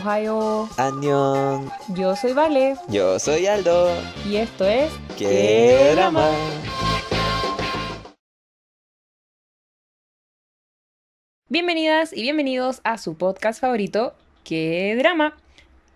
Ohio. Annyeong. Yo soy Vale. Yo soy Aldo. Y esto es. ¡Qué drama! Bienvenidas y bienvenidos a su podcast favorito, ¡Qué drama!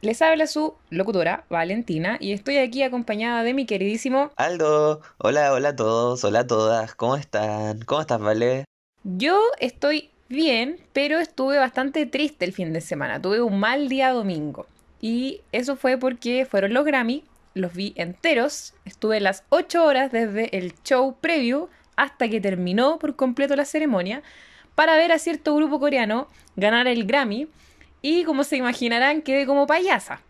Les habla su locutora, Valentina, y estoy aquí acompañada de mi queridísimo Aldo. Hola, hola a todos, hola a todas. ¿Cómo están? ¿Cómo estás, Vale? Yo estoy bien, pero estuve bastante triste el fin de semana. Tuve un mal día domingo. Y eso fue porque fueron los Grammy, los vi enteros. Estuve las 8 horas desde el show preview hasta que terminó por completo la ceremonia para ver a cierto grupo coreano ganar el Grammy. Y como se imaginarán, quedé como payasa.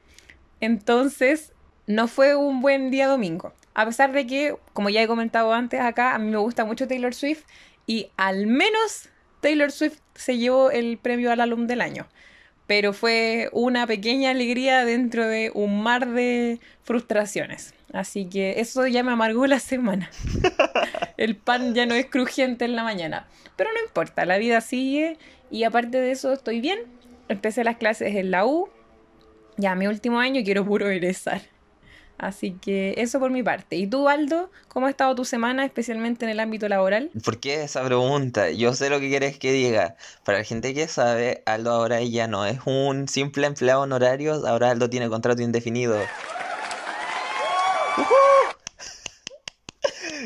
Entonces, no fue un buen día domingo. A pesar de que, como ya he comentado antes acá, a mí me gusta mucho Taylor Swift y al menos Taylor Swift se llevó el premio al álbum del año. Pero fue una pequeña alegría dentro de un mar de frustraciones. Así que eso ya me amargó la semana. El pan ya no es crujiente en la mañana. Pero no importa, la vida sigue y aparte de eso estoy bien. Empecé las clases en la U. Ya mi último año quiero puro egresar. Así que eso por mi parte. ¿Y tú, Aldo, cómo ha estado tu semana, especialmente en el ámbito laboral? ¿Por qué esa pregunta? Yo sé lo que quieres que diga. Para la gente que sabe, Aldo ahora ya no es un simple empleado honorario, ahora Aldo tiene contrato indefinido.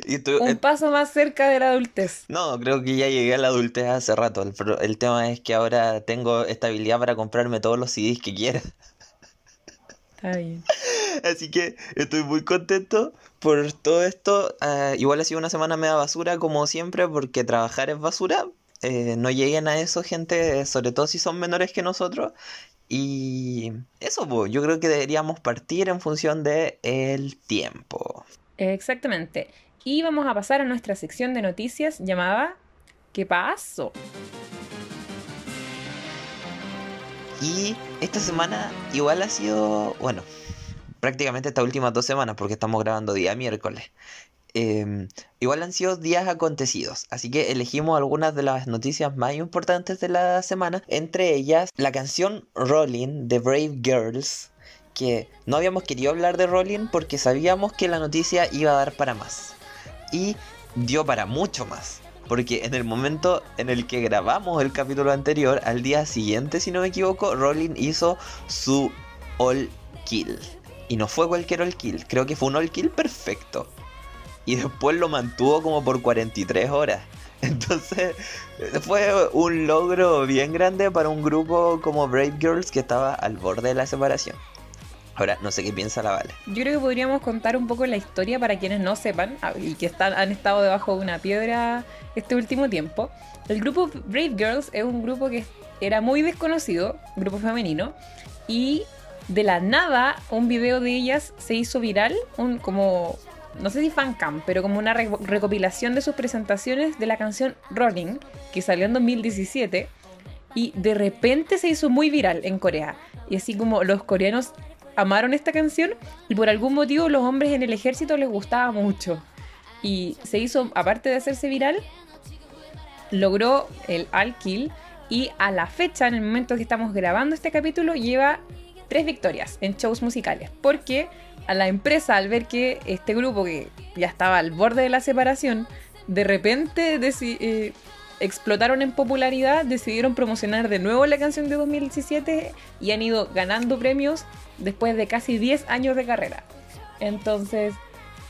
Y tú- Un eh, paso más cerca de la adultez. no, creo que ya llegué a la adultez hace rato. El, el tema es que ahora tengo estabilidad para comprarme todos los CDs que quiera. Está bien. Así que estoy muy contento por todo esto. Ah, igual ha sido una semana media basura, como siempre, porque trabajar es basura. Eh, no lleguen a eso, gente, sobre todo si son menores que nosotros. Y eso, pues, yo creo que deberíamos partir en función de el tiempo. Exactamente. Y vamos a pasar a nuestra sección de noticias llamada ¿Qué pasó? Y esta semana igual ha sido, bueno, prácticamente estas últimas dos semanas, porque estamos grabando día miércoles. em, igual han sido días acontecidos, así que elegimos algunas de las noticias más importantes de la semana, entre ellas la canción Rolling de Brave Girls, que no habíamos querido hablar de Rolling porque sabíamos que la noticia iba a dar para más. Y dio para mucho más. Porque en el momento en el que grabamos el capítulo anterior, al día siguiente, si no me equivoco, Rolling hizo su all kill. Y no fue cualquier all kill, creo que fue un all kill perfecto. Y después lo mantuvo como por 43 horas. Entonces fue un logro bien grande para un grupo como Brave Girls que estaba al borde de la separación. Ahora, no sé qué piensa la Vale. Yo creo que podríamos contar un poco la historia para quienes no sepan ah, y que están, han estado debajo de una piedra este último tiempo. El grupo Brave Girls es un grupo que era muy desconocido, grupo femenino, y de la nada un video de ellas se hizo viral, un como, no sé si fancam, pero como una re- recopilación de sus presentaciones de la canción Rolling, que salió en 2017, y de repente se hizo muy viral en Corea. Y así como los coreanos amaron esta canción y por algún motivo los hombres en el ejército les gustaba mucho. Y se hizo, aparte de hacerse viral, logró el All Kill y a la fecha, en el momento que estamos grabando este capítulo, lleva tres victorias en shows musicales. Porque a la empresa, al ver que este grupo que ya estaba al borde de la separación, de repente eh, explotaron en popularidad, decidieron promocionar de nuevo la canción de 2017 y han ido ganando premios después de casi 10 años de carrera. Entonces,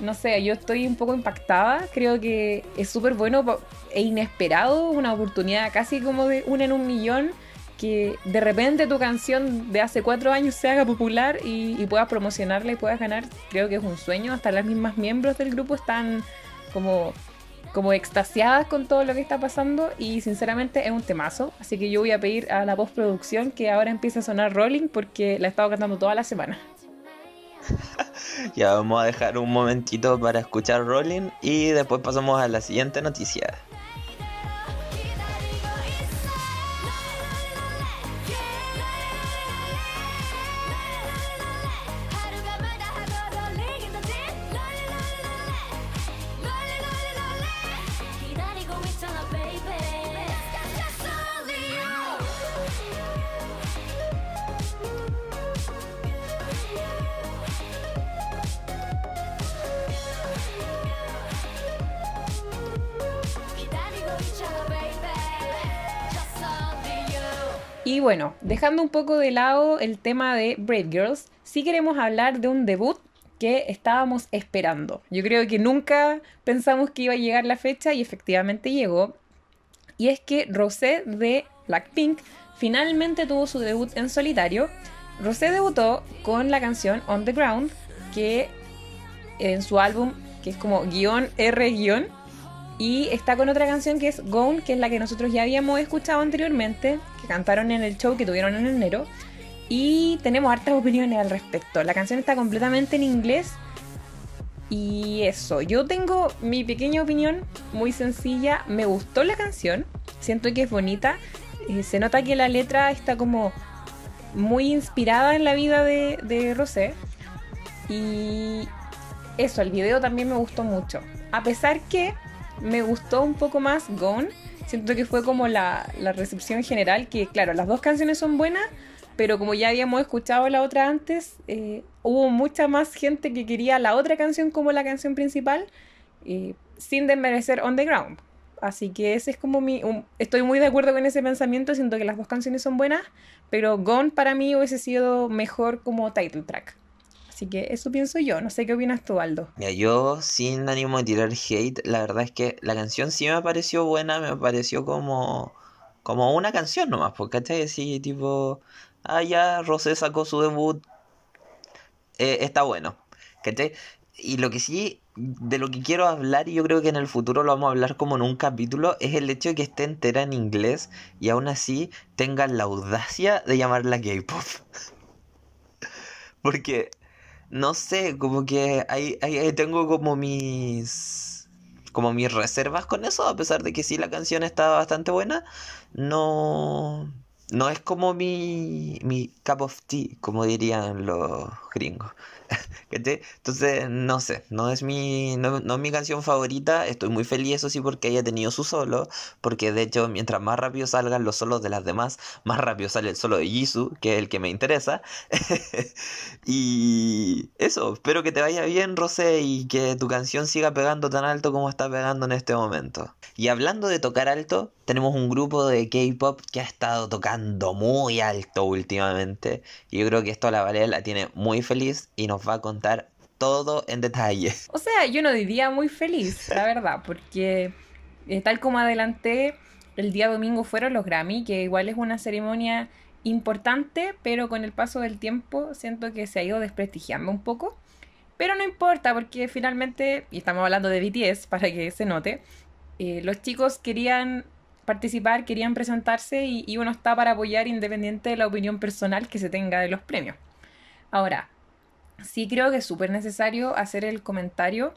no sé, yo estoy un poco impactada, creo que es súper bueno e inesperado, una oportunidad casi como de una en un millón, que de repente tu canción de hace cuatro años se haga popular y, y puedas promocionarla y puedas ganar, creo que es un sueño, hasta las mismas miembros del grupo están como como extasiadas con todo lo que está pasando y sinceramente es un temazo. Así que yo voy a pedir a la postproducción que ahora empiece a sonar Rolling porque la he estado cantando toda la semana. Ya vamos a dejar un momentito para escuchar Rolling y después pasamos a la siguiente noticia. Un poco de lado el tema de Brave Girls, sí queremos hablar de un debut que estábamos esperando. Yo creo que nunca pensamos que iba a llegar la fecha y efectivamente llegó. Y es que Rosé de Blackpink finalmente tuvo su debut en solitario. Rosé debutó con la canción On the Ground, que en su álbum, que es como guion R guion, y está con otra canción que es Gone, que es la que nosotros ya habíamos escuchado anteriormente, que cantaron en el show que tuvieron en enero. Y tenemos hartas opiniones al respecto. La canción está completamente en inglés. Y eso, yo tengo mi pequeña opinión muy sencilla. Me gustó la canción, siento que es bonita. Eh, se nota que la letra está como muy inspirada en la vida de, de Rosé. Y eso, el video también me gustó mucho. A pesar que me gustó un poco más Gone. Siento que fue como la, la recepción general, que claro, las dos canciones son buenas, pero como ya habíamos escuchado la otra antes, eh, hubo mucha más gente que quería la otra canción como la canción principal, eh, sin desmerecer On the Ground. Así que ese es como mi... estoy muy de acuerdo con ese pensamiento, siento que las dos canciones son buenas, pero Gone para mí hubiese sido mejor como title track. Así que eso pienso yo. No sé qué opinas tú, Aldo. Mira, yo sin ánimo de tirar hate, la verdad es que la canción sí me pareció buena, me pareció como, como una canción nomás, porque ¿cachai? Sí, tipo, ah, ya, Rosé sacó su debut, eh, está bueno, ¿cachai? Y lo que sí, de lo que quiero hablar, y yo creo que en el futuro lo vamos a hablar como en un capítulo, es el hecho de que esté entera en inglés y aún así tengan la audacia de llamarla K-pop. Porque no sé, como que ahí, tengo como mis como mis reservas con eso, a pesar de que sí la canción está bastante buena, no no es como mi, mi cup of tea, como dirían los gringos. Entonces, no sé, no es mi no, no, es mi canción favorita. Estoy muy feliz, eso sí, porque haya tenido su solo. Porque de hecho, mientras más rápido salgan los solos de las demás, más rápido sale el solo de Jisoo, que es el que me interesa. y eso, espero que te vaya bien, Rosé, y que tu canción siga pegando tan alto como está pegando en este momento. Y hablando de tocar alto, tenemos un grupo de K-pop que ha estado tocando muy alto últimamente. Y yo creo que esto a la Valeria la tiene muy feliz y nos va a contar todo en detalle. O sea, yo no diría muy feliz, la verdad, porque eh, tal como adelanté, el día domingo fueron los Grammy, que igual es una ceremonia importante, pero con el paso del tiempo siento que se ha ido desprestigiando un poco. Pero no importa, porque finalmente, y estamos hablando de BTS para que se note, eh, los chicos querían participar, querían presentarse y, y uno está para apoyar independiente de la opinión personal que se tenga de los premios. Ahora, sí creo que es súper necesario hacer el comentario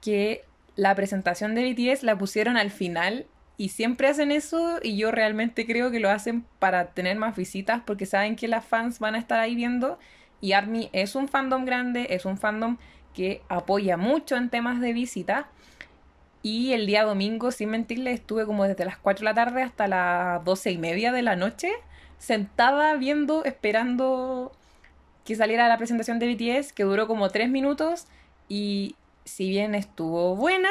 que la presentación de BTS la pusieron al final y siempre hacen eso y yo realmente creo que lo hacen para tener más visitas porque saben que las fans van a estar ahí viendo y ARMY es un fandom grande, es un fandom que apoya mucho en temas de visita y el día domingo, sin mentirle, estuve como desde las 4 de la tarde hasta las 12 y media de la noche sentada viendo, esperando que saliera la presentación de BTS, que duró como tres minutos y si bien estuvo buena,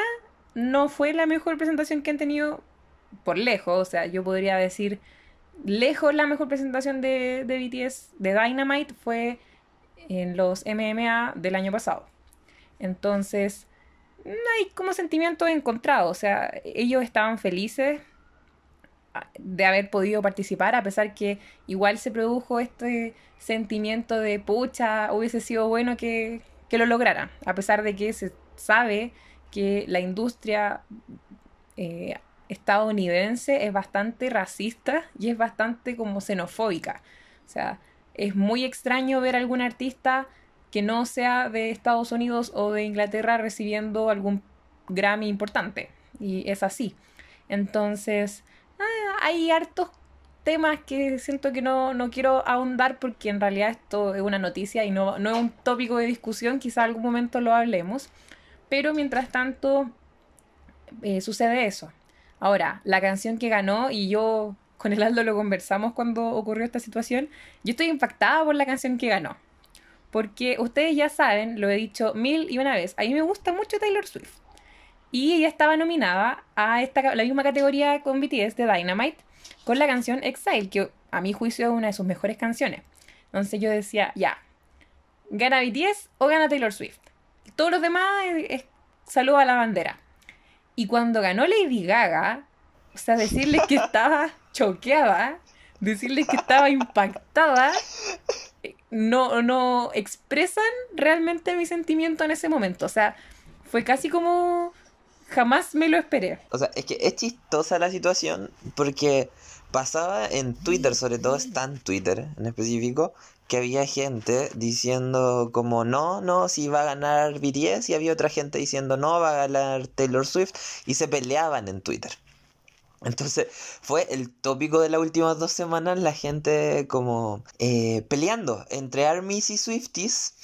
no fue la mejor presentación que han tenido por lejos. O sea, yo podría decir, lejos la mejor presentación de, BTS, de Dynamite, fue en los MMA del año pasado. Entonces, hay como sentimientos encontrados. O sea, ellos estaban felices de haber podido participar, a pesar que igual se produjo este sentimiento de pucha, hubiese sido bueno que, que lo lograra, a pesar de que se sabe que la industria eh, estadounidense es bastante racista y es bastante como xenofóbica. O sea, es muy extraño ver a algún artista que no sea de Estados Unidos o de Inglaterra recibiendo algún Grammy importante. Y es así. Entonces, Ah, hay hartos temas que siento que no, quiero ahondar porque en realidad esto es una noticia y no, no es un tópico de discusión, quizá algún momento lo hablemos, pero mientras tanto eh, sucede eso. Ahora, la canción que ganó y yo con el Aldo lo conversamos cuando ocurrió esta situación, yo estoy impactada por la canción que ganó. Porque ustedes ya saben, lo he dicho mil y una vez, a mí me gusta mucho Taylor Swift. Y ella estaba nominada a esta, la misma categoría con BTS de Dynamite. con la canción Exile, que a mi juicio es una de sus mejores canciones. Entonces yo decía, ya, ¿gana BTS o gana Taylor Swift? Todos los demás es, salud a la bandera. Y cuando ganó Lady Gaga, o sea, decirles que estaba choqueada, decirles que estaba impactada, no, no expresan realmente mi sentimiento en ese momento. O sea, fue casi como jamás me lo esperé. O sea, es que es chistosa la situación porque pasaba en Twitter, sobre todo está en Twitter en específico, que había gente diciendo como no, no, si va a ganar BTS y había otra gente diciendo no, va a ganar Taylor Swift y se peleaban en Twitter. Entonces fue el tópico de las últimas dos semanas la gente como eh, peleando entre armies y swifties,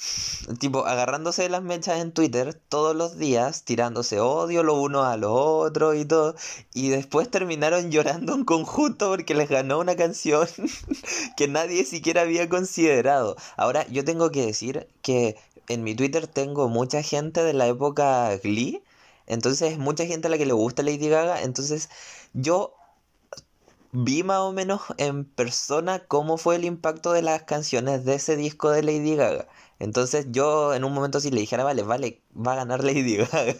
tipo agarrándose de las mechas en Twitter todos los días, tirándose odio lo uno a lo otro y todo, y después terminaron llorando en conjunto porque les ganó una canción que nadie siquiera había considerado. Ahora yo tengo que decir que en mi Twitter tengo mucha gente de la época Glee, entonces mucha gente a la que le gusta Lady Gaga, entonces yo vi más o menos en persona cómo fue el impacto de las canciones de ese disco de Lady Gaga. Entonces yo en un momento si le dijera, vale, vale, va a ganar Lady Gaga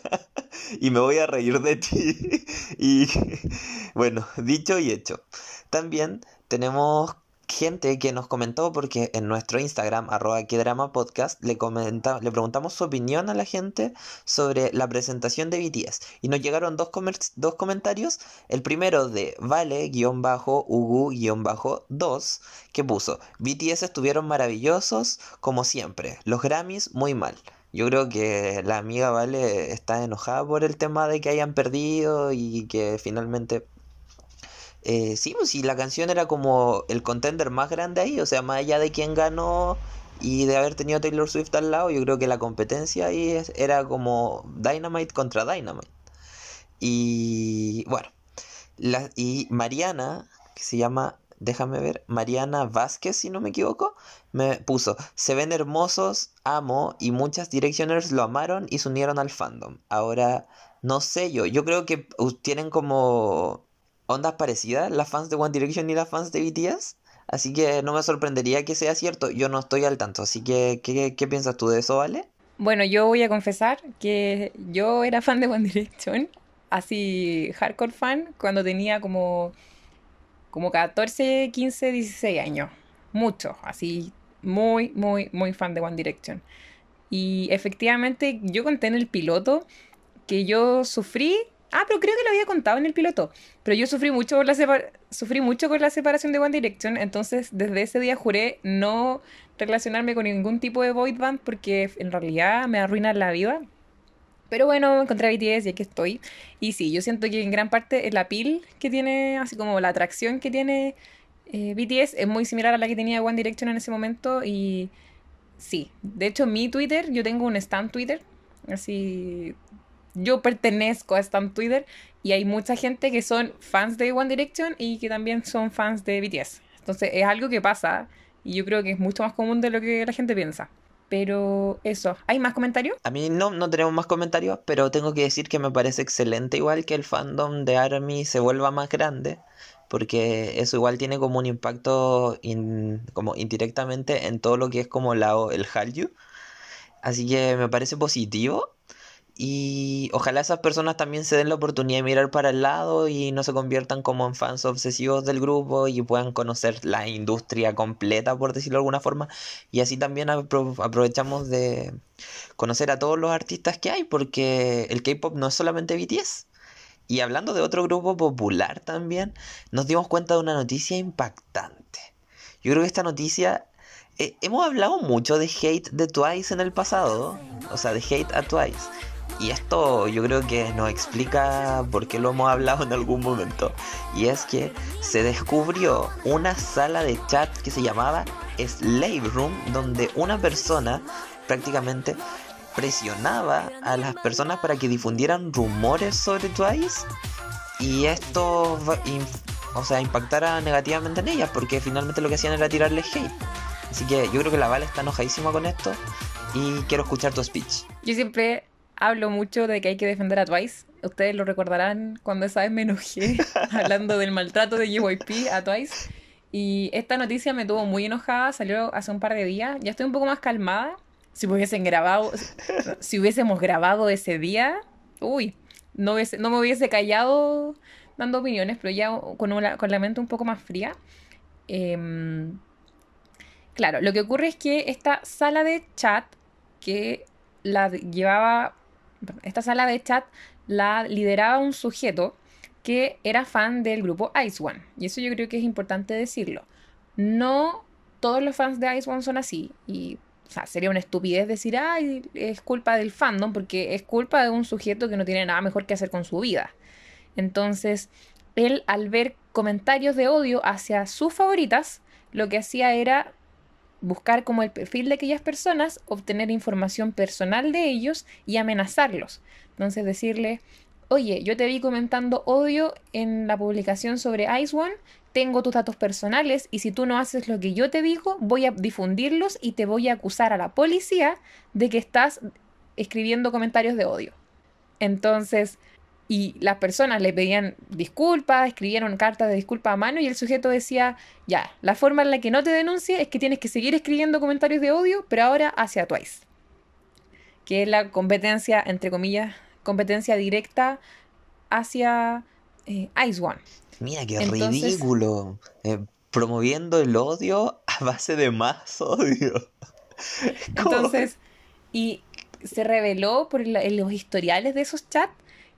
y me voy a reír de ti. y bueno, dicho y hecho. También tenemos gente que nos comentó, porque en nuestro Instagram, arroba que drama podcast, le, comenta, le preguntamos su opinión a la gente sobre la presentación de BTS. Y nos llegaron dos, dos comentarios. El primero de Vale-Ugu-2, que puso, BTS estuvieron maravillosos como siempre, los Grammys muy mal. Yo creo que la amiga Vale está enojada por el tema de que hayan perdido y que finalmente eh, sí, pues sí, la canción era como el contender más grande ahí, o sea, más allá de quién ganó y de haber tenido Taylor Swift al lado, yo creo que la competencia ahí era como Dynamite contra Dynamite. Y bueno, la, y Mariana, que se llama, déjame ver, Mariana Vázquez, si no me equivoco, me puso, se ven hermosos, amo, y muchas Directioners lo amaron y se unieron al fandom. Ahora, no sé yo, yo creo que tienen como ondas parecidas, las fans de One Direction y las fans de BTS. Así que no me sorprendería que sea cierto. Yo no estoy al tanto. Así que, ¿qué, piensas tú de eso, Vale? Bueno, yo voy a confesar que yo era fan de One Direction. Así, hardcore fan, cuando tenía como, como 14, 15, 16 años. Mucho. Así, muy, muy, muy fan de One Direction. Y efectivamente, yo conté en el piloto que yo sufrí Ah, pero creo que lo había contado en el piloto. Pero yo sufrí mucho, la sufrí mucho con la separación de One Direction, entonces desde ese día juré no relacionarme con ningún tipo de boy band porque en realidad me arruina la vida. Pero bueno, encontré a BTS y aquí estoy. Y sí, yo siento que en gran parte la piel que tiene, así como la atracción que tiene eh, BTS es muy similar a la que tenía One Direction en ese momento. Y sí, de hecho mi Twitter, yo tengo un stand Twitter, así yo pertenezco a Stan Twitter y hay mucha gente que son fans de One Direction y que también son fans de BTS. Entonces es algo que pasa y yo creo que es mucho más común de lo que la gente piensa. Pero eso, ¿hay más comentarios? A mí no, no tenemos más comentarios, pero tengo que decir que me parece excelente igual que el fandom de ARMY se vuelva más grande, porque eso igual tiene como un impacto como indirectamente en todo lo que es como la, el Hallyu. Así que me parece positivo y ojalá esas personas también se den la oportunidad de mirar para el lado y no se conviertan como en fans obsesivos del grupo y puedan conocer la industria completa, por decirlo de alguna forma. Y así también aprovechamos de conocer a todos los artistas que hay, porque el K-Pop no es solamente BTS. Y hablando de otro grupo popular también, nos dimos cuenta de una noticia impactante. Yo creo que esta noticia eh, hemos hablado mucho de hate de Twice en el pasado, o sea, de hate a Twice. Y esto yo creo que nos explica por qué lo hemos hablado en algún momento. Y es que se descubrió una sala de chat que se llamaba Slave Room, donde una persona prácticamente presionaba a las personas para que difundieran rumores sobre Twice. Y esto, o sea, impactara negativamente en ellas, porque finalmente lo que hacían era tirarles hate. Así que yo creo que la Vale está enojadísima con esto y quiero escuchar tu speech. Yo siempre hablo mucho de que hay que defender a Twice. Ustedes lo recordarán cuando esa vez me enojé hablando del maltrato de JYP a Twice. Y esta noticia me tuvo muy enojada, salió hace un par de días. Ya estoy un poco más calmada. Si hubiesen grabado, si hubiésemos grabado ese día, uy, no, no me hubiese callado dando opiniones, pero ya con, con la mente un poco más fría. Em, claro, lo que ocurre es que esta sala de chat que la llevaba, esta sala de chat la lideraba un sujeto que era fan del grupo Ice One. Y eso yo creo que es importante decirlo. No todos los fans de Ice One son así. Y sería una estupidez decir, ay, es culpa del fandom, porque es culpa de un sujeto que no tiene nada mejor que hacer con su vida. Entonces, él al ver comentarios de odio hacia sus favoritas, lo que hacía era buscar como el perfil de aquellas personas, obtener información personal de ellos y amenazarlos. Entonces decirle, oye, yo te vi comentando odio en la publicación sobre Ice One, tengo tus datos personales y si tú no haces lo que yo te digo, voy a difundirlos y te voy a acusar a la policía de que estás escribiendo comentarios de odio. Entonces, y las personas le pedían disculpas, escribieron cartas de disculpa a mano y el sujeto decía, ya, la forma en la que no te denuncie es que tienes que seguir escribiendo comentarios de odio, pero ahora hacia Twice. Que es la competencia, entre comillas, competencia directa hacia eh, Ice One. Mira, qué ridículo. Eh, promoviendo el odio a base de más odio. Entonces, y se reveló por los historiales de esos chats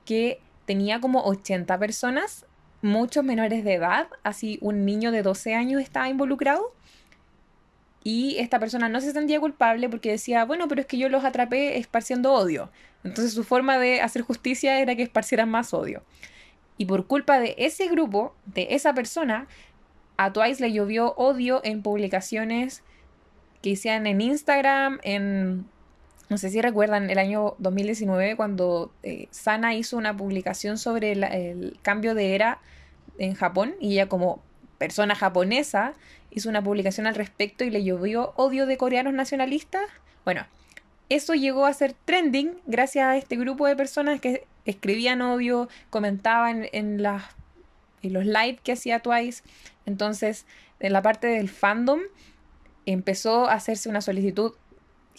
que tenía como 80 personas, muchos menores de edad, así un niño de 12 años estaba involucrado. Y esta persona no se sentía culpable porque decía, bueno, pero es que yo los atrapé esparciendo odio. Entonces su forma de hacer justicia era que esparcieran más odio. Y por culpa de ese grupo, de esa persona, a Twice le llovió odio en publicaciones que hicieron en Instagram, en no sé si recuerdan el año 2019 cuando eh, Sana hizo una publicación sobre el, cambio de era en Japón y ella como persona japonesa hizo una publicación al respecto y le llovió odio de coreanos nacionalistas. Bueno, eso llegó a ser trending gracias a este grupo de personas que escribían odio, comentaban en, en los live que hacía Twice. Entonces, en la parte del fandom empezó a hacerse una solicitud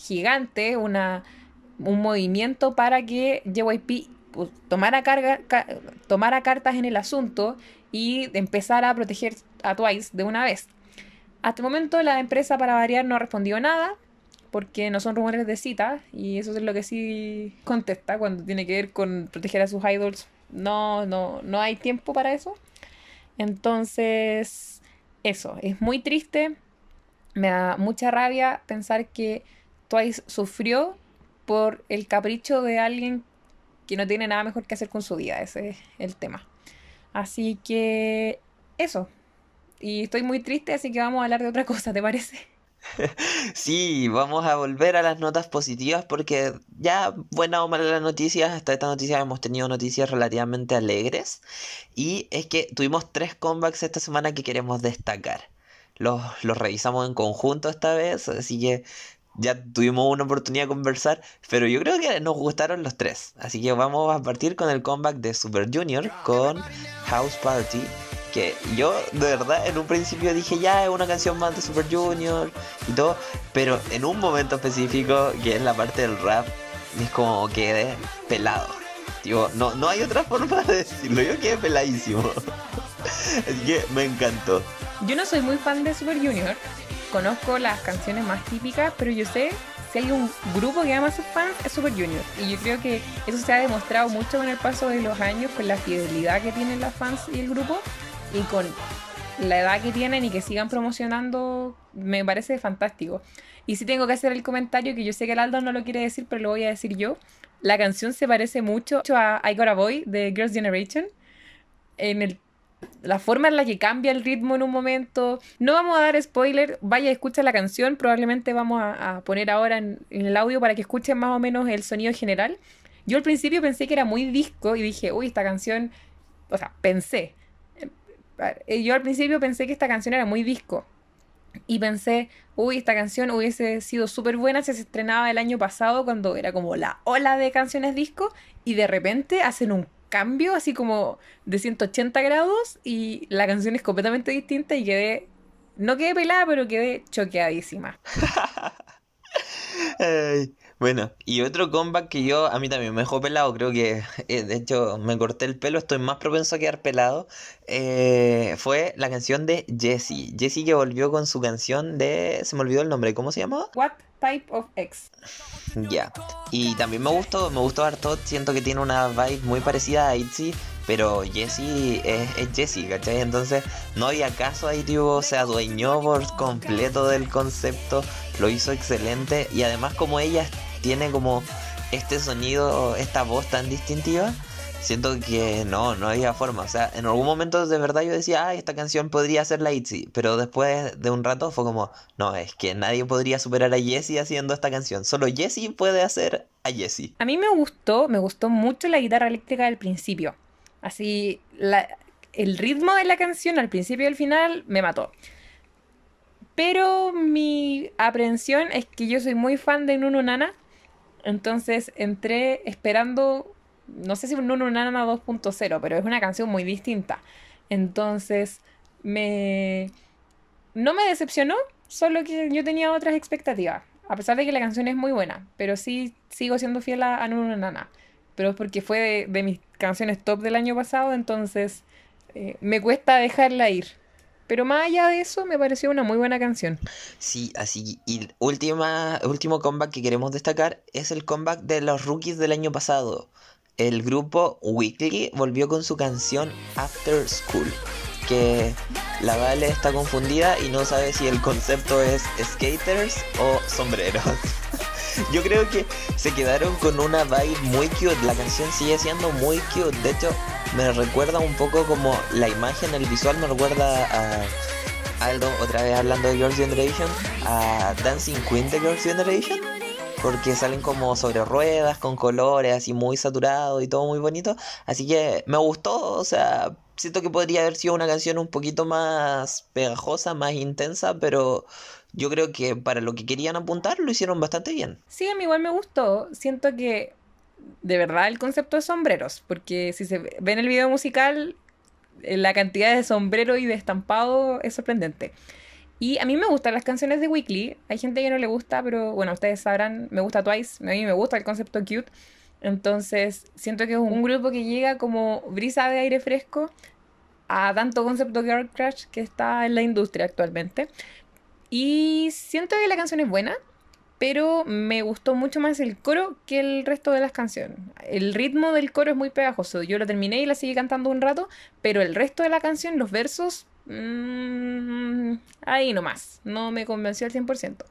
gigante, una, un movimiento para que JYP pues, tomara, carga, tomara cartas en el asunto y empezara a proteger a Twice de una vez. Hasta el momento la empresa para variar no ha respondido nada porque no son rumores de cita y eso es lo que sí contesta cuando tiene que ver con proteger a sus idols. No, no, no hay tiempo para eso. Entonces, eso, es muy triste. Me da mucha rabia pensar que Twice sufrió por el capricho de alguien que no tiene nada mejor que hacer con su vida. Ese es el tema. Así que eso. Y estoy muy triste, así que vamos a hablar de otra cosa, ¿te parece? Sí, vamos a volver a las notas positivas porque ya buena o mala las noticias, hasta esta noticia hemos tenido noticias relativamente alegres y es que tuvimos tres comebacks esta semana que queremos destacar. Los, los revisamos en conjunto esta vez, así que ya tuvimos una oportunidad de conversar, pero yo creo que nos gustaron los tres. Así que vamos a partir con el comeback de Super Junior con House Party. Que yo de verdad en un principio dije ya es una canción más de Super Junior y todo, pero en un momento específico, que es la parte del rap, es como quedé pelado. Digo, no, no hay otra forma de decirlo, yo quedé peladísimo. Así que me encantó. Yo no soy muy fan de Super Junior, conozco las canciones más típicas, pero yo sé si hay un grupo que ama a sus fans es Super Junior. Y yo creo que eso se ha demostrado mucho con el paso de los años, con la fidelidad que tienen las fans y el grupo, y con la edad que tienen y que sigan promocionando, me parece fantástico. Y sí tengo que hacer el comentario que yo sé que el Aldo no lo quiere decir, pero lo voy a decir yo. La canción se parece mucho a I Got a Boy de Girls' Generation. En el la forma en la que cambia el ritmo en un momento. No vamos a dar spoiler, vaya, escucha la canción, probablemente vamos a, poner ahora en, el audio para que escuchen más o menos el sonido general. Yo al principio pensé que era muy disco y dije, uy, esta canción, o sea, pensé. Eh, yo al principio pensé que esta canción era muy disco. Y pensé, uy, esta canción hubiese sido súper buena si se estrenaba el año pasado cuando era como la ola de canciones disco y de repente hacen un cambio así como de 180 grados y la canción es completamente distinta y quedé, no quedé pelada, pero quedé choqueadísima. bueno, y otro comeback que yo a mí también me dejó pelado, creo que eh, de hecho me corté el pelo, estoy más propenso a quedar pelado, eh, fue la canción de Jessie. Jessie que volvió con su canción de... Se me olvidó el nombre, ¿cómo se llamaba? What Type of X. Ya. Y también me gustó, me gustó siento que tiene una vibe muy parecida a ITZY, pero Jessie es, es Jessie, ¿cachai? Entonces no había caso ahí, tipo, se adueñó por completo del concepto, lo hizo excelente y además como ella tiene como este sonido, esta voz tan distintiva, siento que no, no había forma. O sea, en algún momento de verdad yo decía, ah, esta canción podría ser la ITZY, pero después de un rato fue como, no, es que nadie podría superar a Jessie haciendo esta canción. Solo Jessie puede hacer a Jessie. A mí me gustó, me gustó mucho la guitarra eléctrica del principio. Así, el ritmo de la canción al principio y al final me mató. Pero mi aprehensión es que yo soy muy fan de Nuno Nana. Entonces entré esperando, no sé si un Nuno Nana 2.0, pero es una canción muy distinta. Entonces me... No me decepcionó, solo que yo tenía otras expectativas. A pesar de que la canción es muy buena, pero sí sigo siendo fiel a, Nuno Nana. Pero es porque fue de, mis canciones top del año pasado, entonces eh, me cuesta dejarla ir. Pero más allá de eso, me pareció una muy buena canción. Sí, así. Y última, último comeback que queremos destacar es el comeback de los rookies del año pasado. El grupo Weekly volvió con su canción After School. Que la Vale está confundida y no sabe si el concepto es skaters o sombreros. Yo creo que se quedaron con una vibe muy cute. La canción sigue siendo muy cute. De hecho, me recuerda un poco como la imagen, el visual me recuerda a Aldo, otra vez hablando de Girls' Generation, a Dancing Queen de Girls' Generation. Porque salen como sobre ruedas, con colores, así muy saturados y todo muy bonito. Así que me gustó, o sea, siento que podría haber sido una canción un poquito más pegajosa, más intensa, pero yo creo que para lo que querían apuntar lo hicieron bastante bien. Sí, a mí igual me gustó. Siento que de verdad el concepto de sombreros, porque si se ve en el video musical, eh, la cantidad de sombrero y de estampado es sorprendente. Y a mí me gustan las canciones de Weekly. Hay gente que no le gusta, pero bueno, ustedes sabrán, me gusta Twice, a mí me gusta el concepto cute. Entonces, siento que es un grupo que llega como brisa de aire fresco a tanto concepto Girl Crush que está en la industria actualmente. Y siento que la canción es buena, pero me gustó mucho más el coro que el resto de las canciones. El ritmo del coro es muy pegajoso. Yo lo terminé y la seguí cantando un rato, pero el resto de la canción, los versos, mmm, ahí nomás. No me convenció al 100%.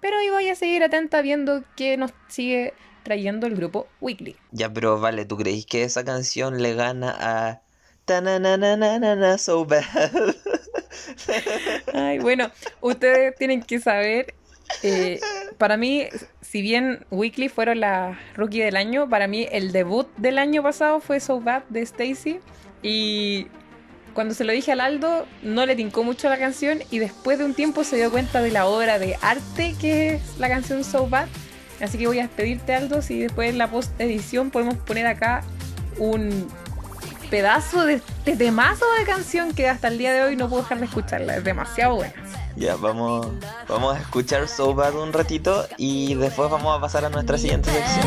Pero hoy voy a seguir atenta viendo qué nos sigue trayendo el grupo Weekly. Ya, pero vale, ¿tú creéis que esa canción le gana a... na so bad? Ay, bueno, ustedes tienen que saber, eh, para mí, si bien Weekly fueron la rookie del año, para mí el debut del año pasado fue So Bad de Stacy y cuando se lo dije al Aldo no le tincó mucho la canción y después de un tiempo se dio cuenta de la obra de arte que es la canción So Bad. Así que voy a despedirte Aldo si después en la post edición podemos poner acá un pedazo de, de temazo de canción que hasta el día de hoy no puedo dejar de escucharla. Es demasiado buena. Ya, vamos, vamos a escuchar So Bad un ratito y después vamos a pasar a nuestra siguiente sección.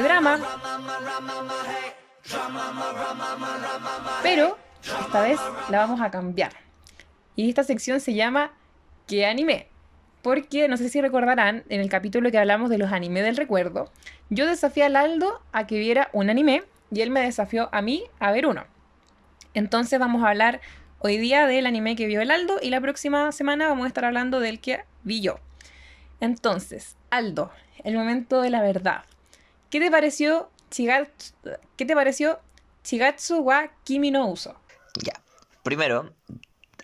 Drama. Pero esta vez la vamos a cambiar. Y esta sección se llama ¿Qué anime? Porque no sé si recordarán, en el capítulo que hablamos de los anime del recuerdo, yo desafié a Aldo a que viera un anime y él me desafió a mí a ver uno. Entonces vamos a hablar hoy día del anime que vio el Aldo y la próxima semana vamos a estar hablando del que vi yo. Entonces, Aldo, el momento de la verdad. ¿Qué te pareció Chigatsu, ¿qué te pareció Chigatsu Kimi no Uso? Ya. Primero,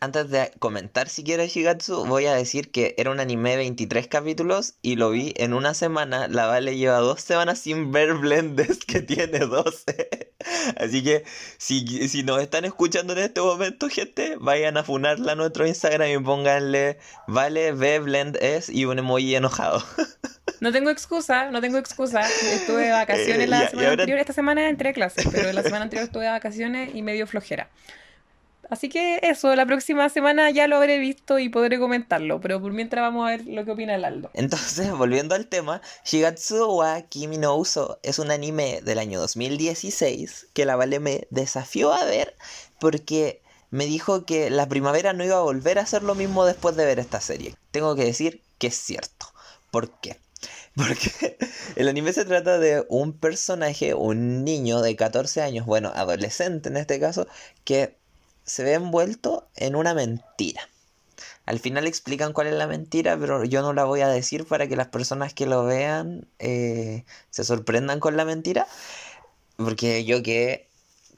antes de comentar siquiera Shigatsu, voy a decir que era un anime de 23 capítulos y lo vi en una semana. La Vale lleva dos semanas sin ver Blendes, que tiene 12. Así que si, si nos están escuchando en este momento, gente, vayan a funarla a nuestro Instagram y pónganle Vale, ve Blendes y un emoji enojado. No tengo excusa, no tengo excusa. Estuve de vacaciones la semana anterior. Esta semana entré a clases, pero la semana anterior estuve de vacaciones y medio flojera. Así que eso, la próxima semana ya lo habré visto y podré comentarlo, pero por mientras vamos a ver lo que opina el. Entonces, volviendo al tema, Shigatsu wa Kimi no Uso es un anime del año 2016 que la Vale me desafió a ver porque me dijo que la primavera no iba a volver a hacer lo mismo después de ver esta serie. Tengo que decir que es cierto. ¿Por qué? Porque el anime se trata de un personaje, un niño de 14 años, bueno, adolescente en este caso, que se ve envuelto en una mentira. Al final explican cuál es la mentira, pero yo no la voy a decir para que las personas que lo vean eh, se sorprendan con la mentira. Porque yo que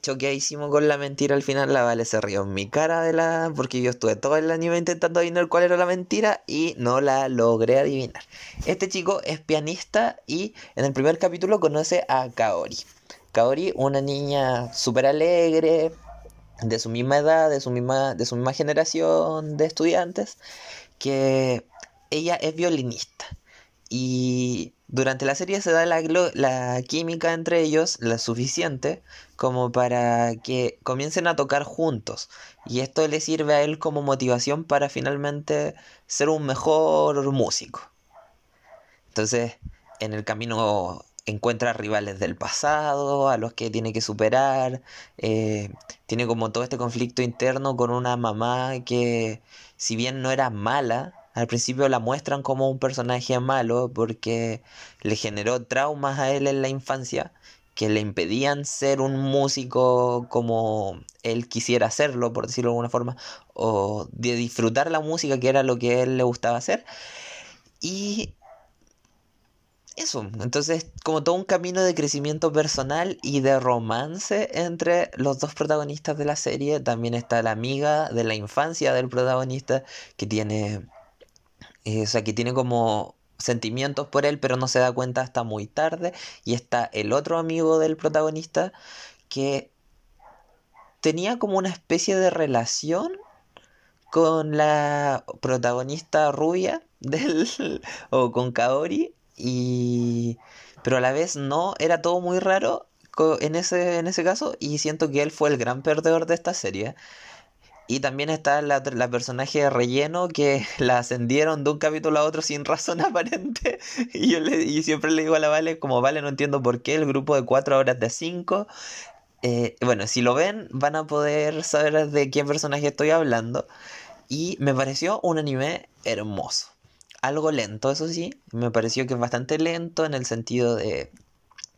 choqueadísimo con la mentira al final, la Vale se rió en mi cara de la... porque yo estuve todo el anime intentando adivinar cuál era la mentira y no la logré adivinar. Este chico es pianista y en el primer capítulo conoce a Kaori. Kaori, una niña súper alegre, de su misma edad, de su misma, de su misma generación de estudiantes, que ella es violinista. Y durante la serie se da la, la química entre ellos, la suficiente, como para que comiencen a tocar juntos. Y esto le sirve a él como motivación para finalmente ser un mejor músico. Entonces, en el camino encuentra rivales del pasado, a los que tiene que superar, eh, tiene como todo este conflicto interno con una mamá que si bien no era mala, al principio la muestran como un personaje malo porque le generó traumas a él en la infancia que le impedían ser un músico como él quisiera hacerlo, por decirlo de alguna forma, o de disfrutar la música que era lo que él le gustaba hacer. Y eso, entonces como todo un camino de crecimiento personal y de romance entre los dos protagonistas de la serie, también está la amiga de la infancia del protagonista que tiene, eh, o sea, que tiene como sentimientos por él, pero no se da cuenta hasta muy tarde, y está el otro amigo del protagonista que tenía como una especie de relación con la protagonista rubia del o con Kaori y... Pero a la vez no, era todo muy raro en ese, en ese caso y siento que él fue el gran perdedor de esta serie. Y también está la, la personaje de relleno que la ascendieron de un capítulo a otro sin razón aparente. Y yo le, y siempre le digo a la Vale, como Vale, no entiendo por qué el grupo de cuatro horas de cinco. Eh, bueno, si lo ven, van a poder saber de qué personaje estoy hablando. Y me pareció un anime hermoso algo lento, eso sí, me pareció que es bastante lento en el sentido de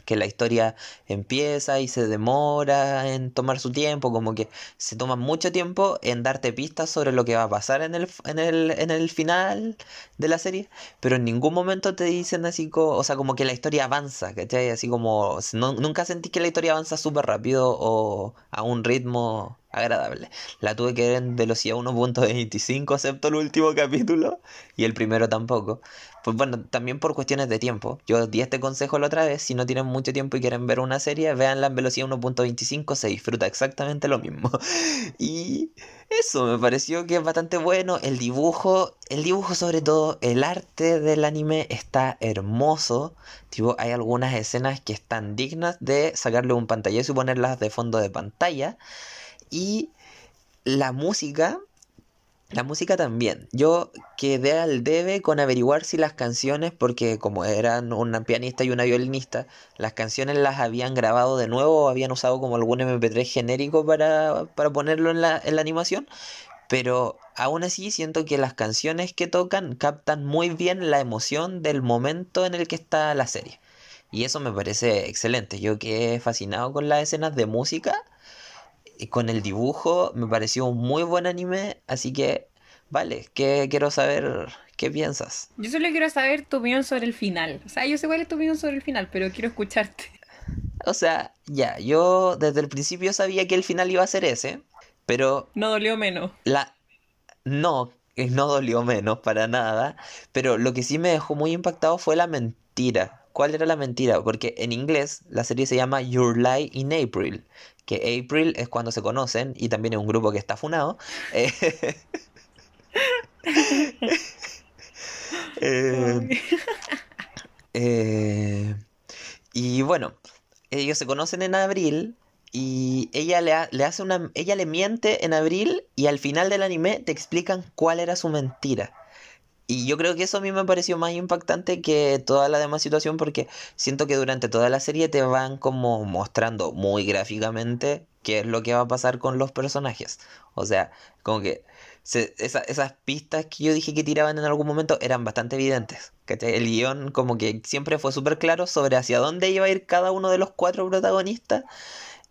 que la historia empieza y se demora en tomar su tiempo, como que se toma mucho tiempo en darte pistas sobre lo que va a pasar en el, en el, en el final de la serie, pero en ningún momento te dicen así, como, o sea, como que la historia avanza, ¿cachai? Así como, nunca sentí que la historia avanza súper rápido o a un ritmo agradable. La tuve que ver en velocidad 1.25, excepto el último capítulo, y el primero tampoco. Pues bueno, también por cuestiones de tiempo. Yo di este consejo la otra vez, si no tienen mucho tiempo y quieren ver una serie, véanla en velocidad 1.25, se disfruta exactamente lo mismo. y eso, me pareció que es bastante bueno. El dibujo, el dibujo sobre todo, el arte del anime está hermoso. Tipo, hay algunas escenas que están dignas de sacarle un pantallazo y ponerlas de fondo de pantalla. Y la música La música también. Yo quedé al debe con averiguar si las canciones, porque como eran una pianista y una violinista, las canciones las habían grabado de nuevo o habían usado como algún MP3 genérico para, para ponerlo en la, en la animación. Pero aún así siento que las canciones que tocan captan muy bien la emoción del momento en el que está la serie. Y eso me parece excelente. Yo quedé fascinado con las escenas de música con el dibujo me pareció un muy buen anime, así que vale, que quiero saber qué piensas. Yo solo quiero saber tu opinión sobre el final. O sea, yo sé cuál es tu opinión sobre el final, pero quiero escucharte. O sea, ya, yo desde el principio sabía que el final iba a ser ese, pero... No dolió menos. La... No, no dolió menos para nada, pero lo que sí me dejó muy impactado fue la mentira. ¿Cuál era la mentira? Porque en inglés la serie se llama Your Lie in April, que April es cuando se conocen y también es un grupo que está funado. Eh, eh, eh, y bueno, ellos se conocen en abril y ella le, le, hace una ella le miente en abril y al final del anime te explican cuál era su mentira. Y yo creo que eso a mí me pareció más impactante que toda la demás situación porque siento que durante toda la serie te van como mostrando muy gráficamente qué es lo que va a pasar con los personajes. O sea, como que esas pistas que yo dije que tiraban en algún momento eran bastante evidentes. El guion como que siempre fue súper claro sobre hacia dónde iba a ir cada uno de los cuatro protagonistas.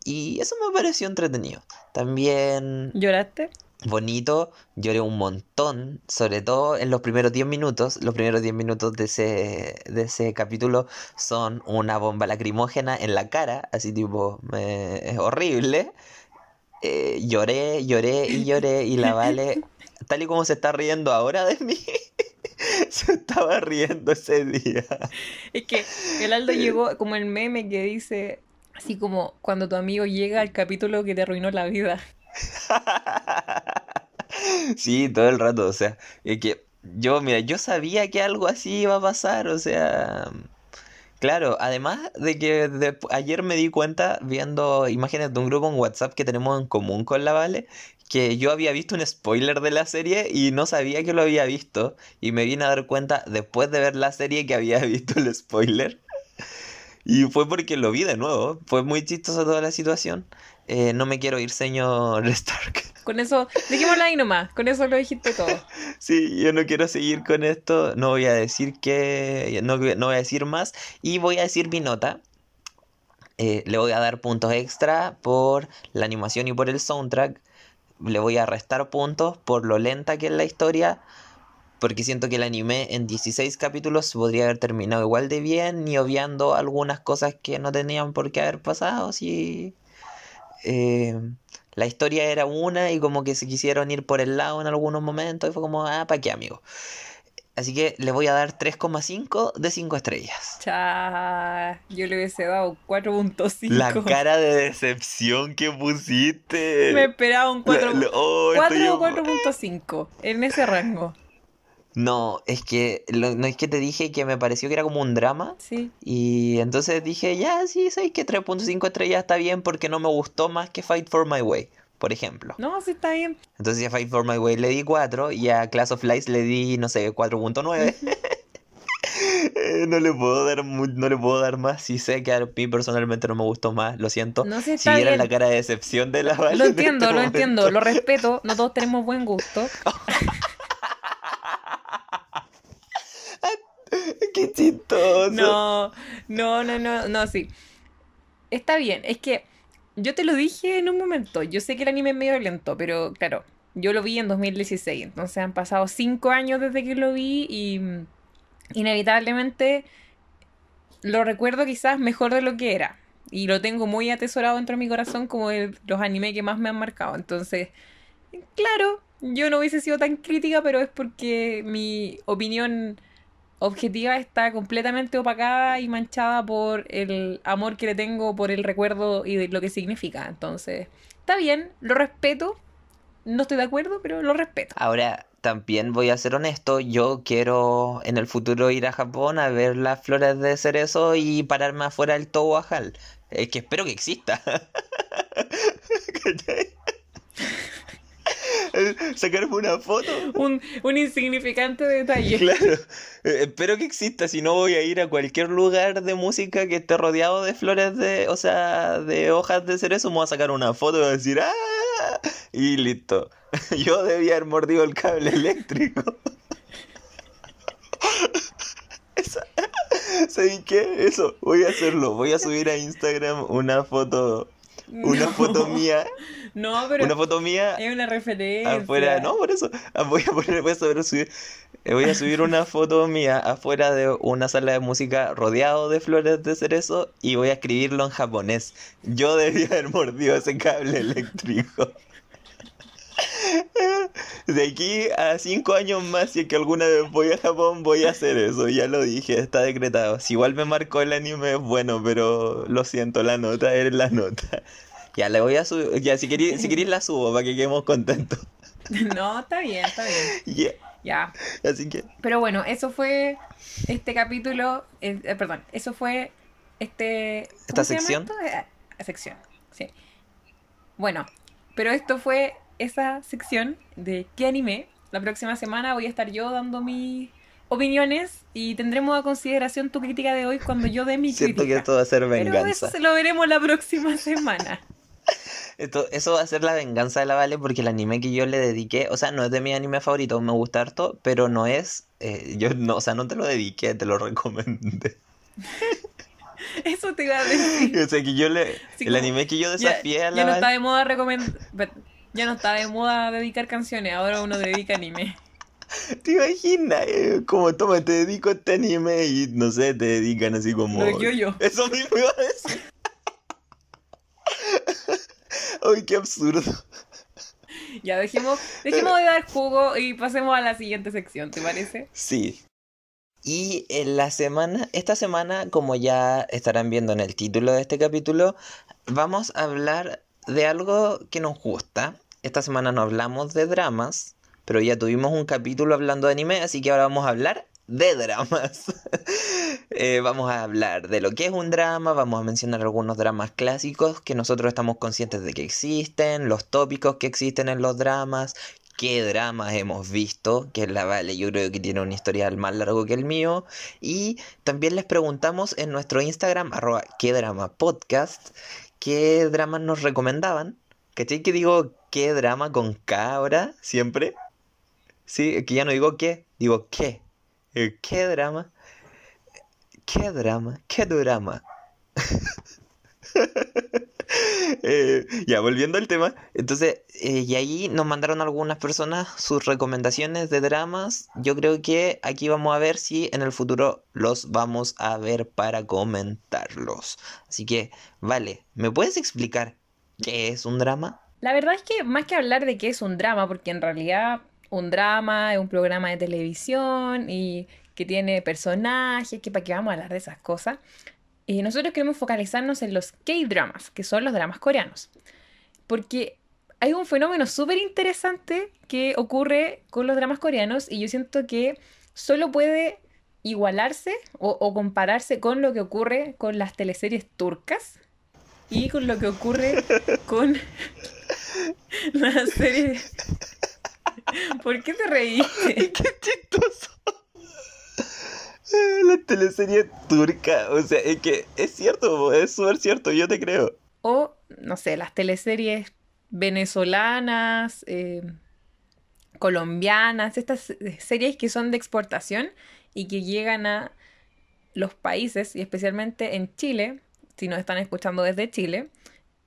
Y eso me pareció entretenido. También... ¿Lloraste? Bonito, lloré un montón, sobre todo en los primeros 10 minutos. Los primeros 10 minutos de ese, de ese capítulo son una bomba lacrimógena en la cara, así tipo, es horrible. Eh, lloré, lloré y lloré y la Vale, tal y como se está riendo ahora de mí. se estaba riendo ese día. Es que el Aldo llegó como el meme que dice, así como cuando tu amigo llega al capítulo que te arruinó la vida. sí, todo el rato, o sea, es que yo, mira, yo sabía que algo así iba a pasar, o sea, claro, además de que ayer me di cuenta viendo imágenes de un grupo en WhatsApp que tenemos en común con la Vale, que yo había visto un spoiler de la serie y no sabía que lo había visto y me vine a dar cuenta después de ver la serie que había visto el spoiler. Y fue porque lo vi de nuevo. Fue muy chistosa toda la situación. Eh, no me quiero ir, señor Stark. Con eso, dijimoslo ahí nomás, con eso lo dijiste todo. Sí, yo no quiero seguir con esto, no voy a decir que, no, no voy a decir más y voy a decir mi nota. Eh, le voy a dar puntos extra por la animación y por el soundtrack. Le voy a restar puntos por lo lenta que es la historia. Porque siento que el anime en 16 capítulos podría haber terminado igual de bien, ni obviando algunas cosas que no tenían por qué haber pasado. Si eh, la historia era una y como que se quisieron ir por el lado en algunos momentos y fue como, ah, ¿para qué, amigo? Así que le voy a dar 3,5 de 5 estrellas. Cha, yo le hubiese dado 4.5. La cara de decepción que pusiste. Me esperaba un 4, 4 o 4.5 en ese rango. No, es que no es que te dije que me pareció que era como un drama. Sí. Y entonces dije, ya, sí, sabes que 3.5 estrellas está bien porque no me gustó más que Fight for My Way, por ejemplo. No, sí está bien. Entonces a Fight for My Way le di 4 y a Class of Lies le di, no sé, 4.9. Eh, no le puedo dar no le puedo dar más si sé que a mí personalmente no me gustó más lo siento no sé, si vieran la cara de decepción de la Lo este entiendo lo entiendo lo respeto no todos tenemos buen gusto Qué chistoso. No, no, no, no, no, sí. Está bien, es que yo te lo dije en un momento. Yo sé que el anime es medio lento, pero claro, yo lo vi en 2016. Entonces han pasado cinco años desde que lo vi y mm, inevitablemente lo recuerdo quizás mejor de lo que era. Y lo tengo muy atesorado dentro de mi corazón como los animes que más me han marcado. Entonces, claro, yo no hubiese sido tan crítica, pero es porque mi opinión objetiva está completamente opacada y manchada por el amor que le tengo por el recuerdo y de lo que significa. Entonces, está bien, lo respeto. No estoy de acuerdo, pero lo respeto. Ahora, también voy a ser honesto, yo quiero en el futuro ir a Japón a ver las flores de cerezo y pararme afuera del Tobajal. Es que espero que exista. Sacarme una foto. Un, un insignificante detalle. Claro, Eh, espero que exista, si no voy a ir a cualquier lugar de música que esté rodeado de flores de, o sea, de hojas de cerezo, me voy a sacar una foto y voy a decir ¡ah! Y listo. Yo debía haber mordido el cable eléctrico. Esa- ¿Saben qué? Eso, voy a hacerlo. Voy a subir a Instagram una foto, una No. foto mía, No, pero una foto mía es una referencia. afuera, no, por eso. Ah, Voy a poner, voy a saber subir, eh, voy a subir una foto mía afuera de una sala de música rodeado de flores de cerezo y voy a escribirlo en japonés. Yo debía haber mordido ese cable eléctrico. De aquí a cinco años más, si es que alguna vez voy a Japón, voy a hacer eso. Ya lo dije, está decretado. Si igual me marcó el anime, es bueno, pero lo siento, la nota es la nota. Ya le voy a subir. Ya, si queréis, si queréis la subo para que quedemos contentos. No, está bien, está bien. Ya, Ya. Así que, Pero bueno, eso fue este capítulo. eh, eh, perdón, eso fue este. ¿Esta ¿cómo se llama sección? Eh, sección, sí. Bueno, pero esto fue esa sección de qué anime. La próxima semana voy a estar yo dando mis opiniones y tendremos a consideración tu crítica de hoy cuando yo dé mi siento que crítica. esto va a ser Pero venganza. eso se lo veremos la próxima semana. Esto, eso va a ser la venganza de la Vale porque el anime que yo le dediqué, o sea, no es de mi anime favorito, me gusta harto, pero no es, eh, yo no, o sea, no te lo dediqué, te lo recomendé. Eso te iba a decir. O sea, que yo le, el anime que yo Ya, desafié a la ya no está Vale, de moda recomendar. Ya no está de moda dedicar canciones, ahora uno dedica anime. te imaginas, Eh, como toma, te dedico a este anime y no sé, te dedican así como... Lo yo yo. Eso mismo iba a decir. Ay, qué absurdo. Ya dejemos, dejemos de dar jugo y pasemos a la siguiente sección, ¿te parece? Sí. Y en la semana, esta semana, como ya estarán viendo en el título de este capítulo, vamos a hablar de algo que nos gusta. Esta semana no hablamos de dramas, pero ya tuvimos un capítulo hablando de anime, así que ahora vamos a hablar de dramas. Eh, vamos a hablar de lo que es un drama, vamos a mencionar algunos dramas clásicos que nosotros estamos conscientes de que existen, los tópicos que existen en los dramas, qué dramas hemos visto, que la Vale yo creo que tiene un historial más largo que el mío, y también les preguntamos en nuestro Instagram, arroba qué drama podcast, qué dramas nos recomendaban. ¿Cachai que digo qué drama con K ahora? Siempre. Sí, que ya no digo qué, digo qué. Eh, ¿Qué drama? ¿Qué drama? ¿Qué drama? Eh, ya, volviendo al tema. Entonces, eh, y ahí nos mandaron algunas personas sus recomendaciones de dramas. Yo creo que aquí vamos a ver si en el futuro los vamos a ver para comentarlos. Así que, vale, ¿me puedes explicar qué es un drama? La verdad es que más que hablar de qué es un drama, porque en realidad un drama un programa de televisión y que tiene personajes, que para qué vamos a hablar de esas cosas. Y nosotros queremos focalizarnos en los K-dramas, que son los dramas coreanos. Porque hay un fenómeno súper interesante que ocurre con los dramas coreanos y yo siento que solo puede igualarse o, o compararse con lo que ocurre con las teleseries turcas y con lo que ocurre con las series... ¿Por qué te reíste? ¡Qué chistoso! Eh, La teleserie turca, o sea, es que es cierto, es súper cierto, yo te creo. O, no sé, las teleseries venezolanas, eh, colombianas, estas eh, series que son de exportación y que llegan a los países, y especialmente en Chile, si nos están escuchando desde Chile,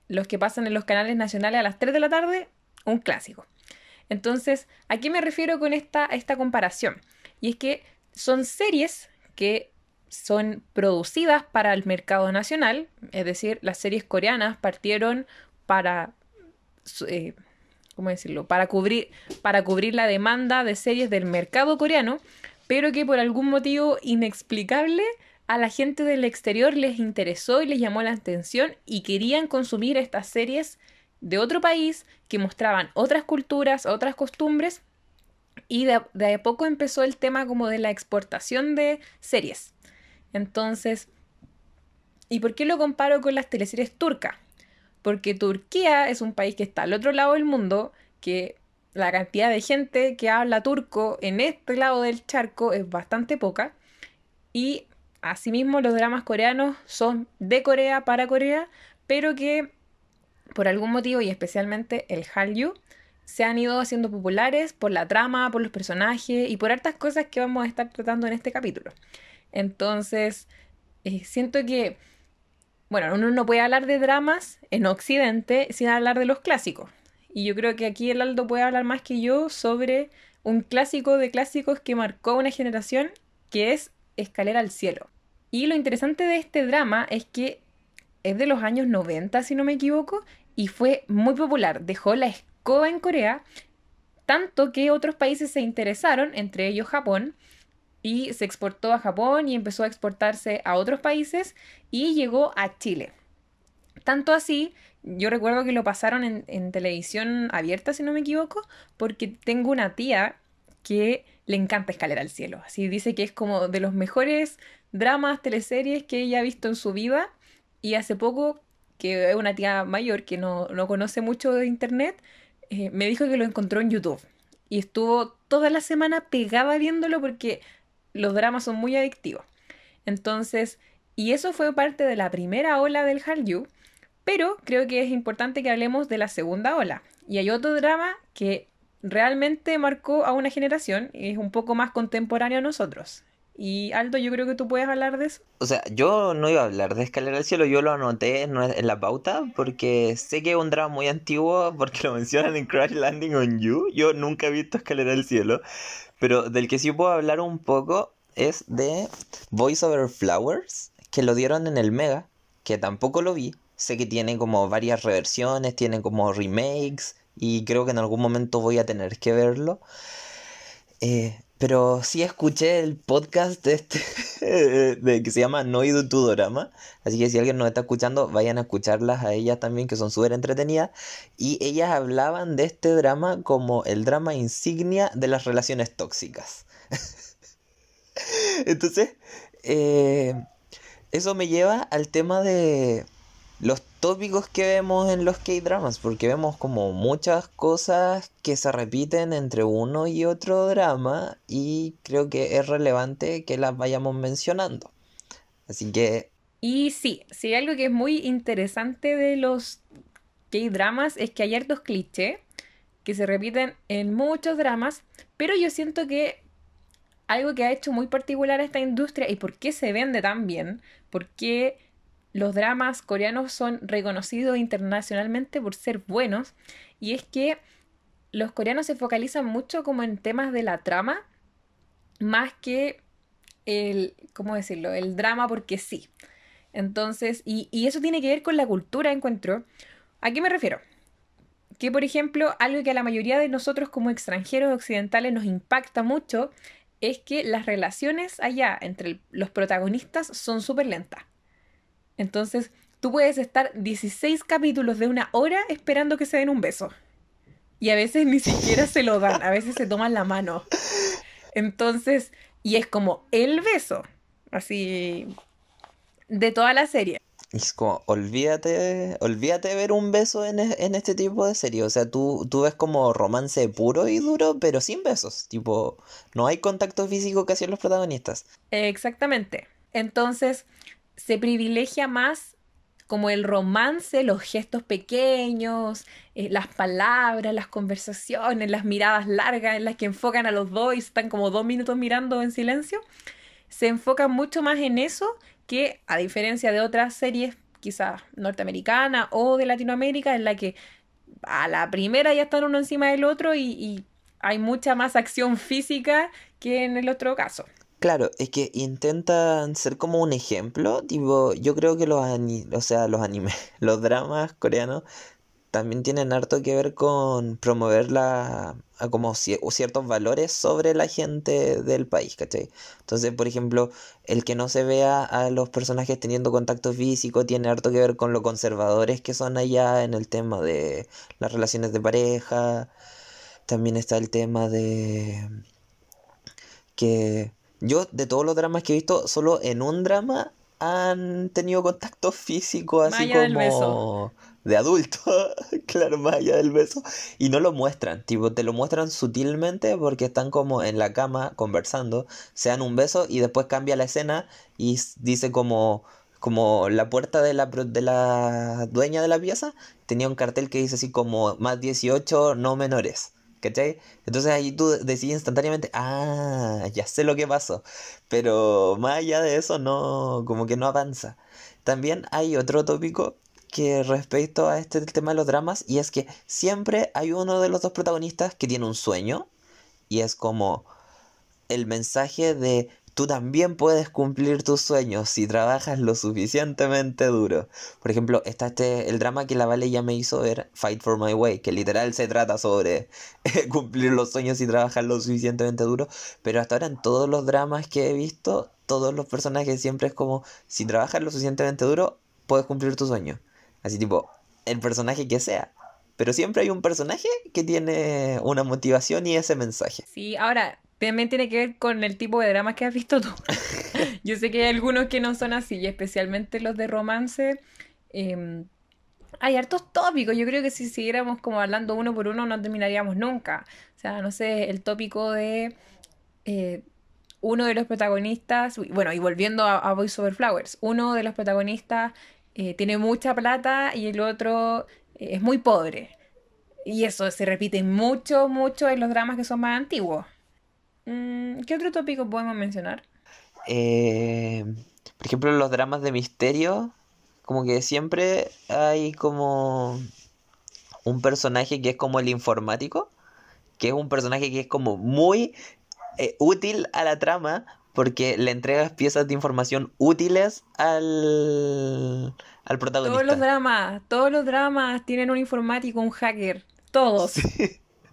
los que pasan en los canales nacionales a las 3 de la tarde, un clásico. Entonces, ¿a qué me refiero con esta, esta comparación? Y es que son series que son producidas para el mercado nacional, es decir, las series coreanas partieron para, eh, ¿cómo decirlo? Para cubrir, para cubrir la demanda de series del mercado coreano, pero que por algún motivo inexplicable a la gente del exterior les interesó y les llamó la atención y querían consumir estas series de otro país que mostraban otras culturas, otras costumbres y de, de a poco empezó el tema como de la exportación de series. Entonces, ¿y por qué lo comparo con las teleseries turcas? Porque Turquía es un país que está al otro lado del mundo, que la cantidad de gente que habla turco en este lado del charco es bastante poca. Y asimismo los dramas coreanos son de Corea para Corea, pero que por algún motivo y especialmente el Hallyu se han ido haciendo populares por la trama, por los personajes y por hartas cosas que vamos a estar tratando en este capítulo. Entonces, eh, siento que, bueno, uno no puede hablar de dramas en Occidente sin hablar de los clásicos. Y yo creo que aquí el Aldo puede hablar más que yo sobre un clásico de clásicos que marcó una generación, que es Escalera al Cielo. Y lo interesante de este drama es que es de los años 90, si no me equivoco, y fue muy popular. Dejó la escoba en Corea, tanto que otros países se interesaron, entre ellos Japón, y se exportó a Japón y empezó a exportarse a otros países y llegó a Chile. Tanto así, yo recuerdo que lo pasaron en, televisión abierta, si no me equivoco, porque tengo una tía que le encanta Escalera al Cielo. Así dice que es como de los mejores dramas, teleseries que ella ha visto en su vida. Y hace poco, que es una tía mayor que no, conoce mucho de internet, eh, me dijo que lo encontró en YouTube. Y estuvo toda la semana pegada viéndolo porque los dramas son muy adictivos. Entonces, y eso fue parte de la primera ola del Hallyu, pero creo que es importante que hablemos de la segunda ola. Y hay otro drama que realmente marcó a una generación y es un poco más contemporáneo a nosotros. Y Aldo, yo creo que tú puedes hablar de eso. O sea, yo no iba a hablar de Escalera al Cielo, yo lo anoté en, la pauta porque sé que es un drama muy antiguo porque lo mencionan en Crash Landing on You. Yo nunca he visto Escalera al Cielo, pero del que sí puedo hablar un poco es de Voice Over Flowers, que lo dieron en el Mega, que tampoco lo vi. Sé que tiene como varias reversiones, tiene como remakes, y creo que en algún momento voy a tener que verlo. Eh, pero sí escuché el podcast este de, que se llama Noido Tudorama. Así que si alguien nos está escuchando, vayan a escucharlas a ellas también, que son súper entretenidas. Y ellas hablaban de este drama como el drama insignia de las relaciones tóxicas. Entonces, eh, eso me lleva al tema de los tópicos que vemos en los K-dramas, porque vemos como muchas cosas que se repiten entre uno y otro drama y creo que es relevante que las vayamos mencionando. Así que... Y sí, sí, algo que es muy interesante de los K-dramas es que hay hartos clichés que se repiten en muchos dramas, pero yo siento que algo que ha hecho muy particular a esta industria y por qué se vende tan bien, porque los dramas coreanos son reconocidos internacionalmente por ser buenos y es que los coreanos se focalizan mucho como en temas de la trama más que el, ¿cómo decirlo? El drama porque sí. Entonces, y, y eso tiene que ver con la cultura, encuentro. ¿A qué me refiero? Que, por ejemplo, algo que a la mayoría de nosotros como extranjeros occidentales nos impacta mucho es que las relaciones allá entre los protagonistas son súper lentas. Entonces, tú puedes estar 16 capítulos de una hora esperando que se den un beso. Y a veces ni siquiera se lo dan, a veces se toman la mano. Entonces, y es como el beso, así, de toda la serie. Es como, olvídate, olvídate de ver un beso en, en, este tipo de serie. O sea, tú, tú ves como romance puro y duro, pero sin besos. Tipo, no hay contacto físico que hacían los protagonistas. Exactamente. Entonces, se privilegia más como el romance, los gestos pequeños, eh, las palabras, las conversaciones, las miradas largas en las que enfocan a los dos y están como dos minutos mirando en silencio, se enfocan mucho más en eso que a diferencia de otras series quizás norteamericanas o de Latinoamérica en la que a la primera ya están uno encima del otro y, y hay mucha más acción física que en el otro caso. Claro, es que intentan ser como un ejemplo, tipo, yo creo que los o sea, los animes, los dramas coreanos también tienen harto que ver con promover la, a como ciertos valores sobre la gente del país, ¿cachai? Entonces, por ejemplo, el que no se vea a los personajes teniendo contacto físico tiene harto que ver con lo conservadores que son allá en el tema de las relaciones de pareja. También está el tema de que yo, de todos los dramas que he visto, solo en un drama han tenido contacto físico así del como beso. de adulto, claro, más allá del beso, y no lo muestran, tipo, te lo muestran sutilmente porque están como en la cama conversando, se dan un beso y después cambia la escena y dice como, como la puerta de la, de la dueña de la pieza tenía un cartel que dice así como más 18, no menores. ¿Cachai? Entonces ahí tú decides instantáneamente, ah, ya sé lo que pasó. Pero más allá de eso, no, como que no avanza. También hay otro tópico que respecto a este tema de los dramas, y es que siempre hay uno de los dos protagonistas que tiene un sueño, y es como el mensaje de tú también puedes cumplir tus sueños si trabajas lo suficientemente duro. Por ejemplo, está este, el drama que la Vale ya me hizo ver, Fight for My Way, que literal se trata sobre cumplir los sueños y trabajar lo suficientemente duro, pero hasta ahora en todos los dramas que he visto, todos los personajes siempre es como, si trabajas lo suficientemente duro, puedes cumplir tu sueño. Así tipo, el personaje que sea. Pero siempre hay un personaje que tiene una motivación y ese mensaje. Sí, ahora, también tiene que ver con el tipo de dramas que has visto tú. Yo sé que hay algunos que no son así, y especialmente los de romance. em, hay hartos tópicos. Yo creo que si siguiéramos como hablando uno por uno no terminaríamos nunca. O sea, no sé, el tópico de eh, uno de los protagonistas, bueno, y volviendo a, a Voice Over Flowers, uno de los protagonistas eh, tiene mucha plata y el otro eh, es muy pobre. Y eso se repite mucho, mucho en los dramas que son más antiguos. Mm, ¿qué otro tópico podemos mencionar? Eh, por ejemplo, los dramas de misterio, como que siempre hay como un personaje que es como el informático, que es un personaje que es como muy eh, útil a la trama porque le entregas piezas de información útiles al, al Todos los protagonista. dramas, todos los dramas tienen un informático, un hacker, todos.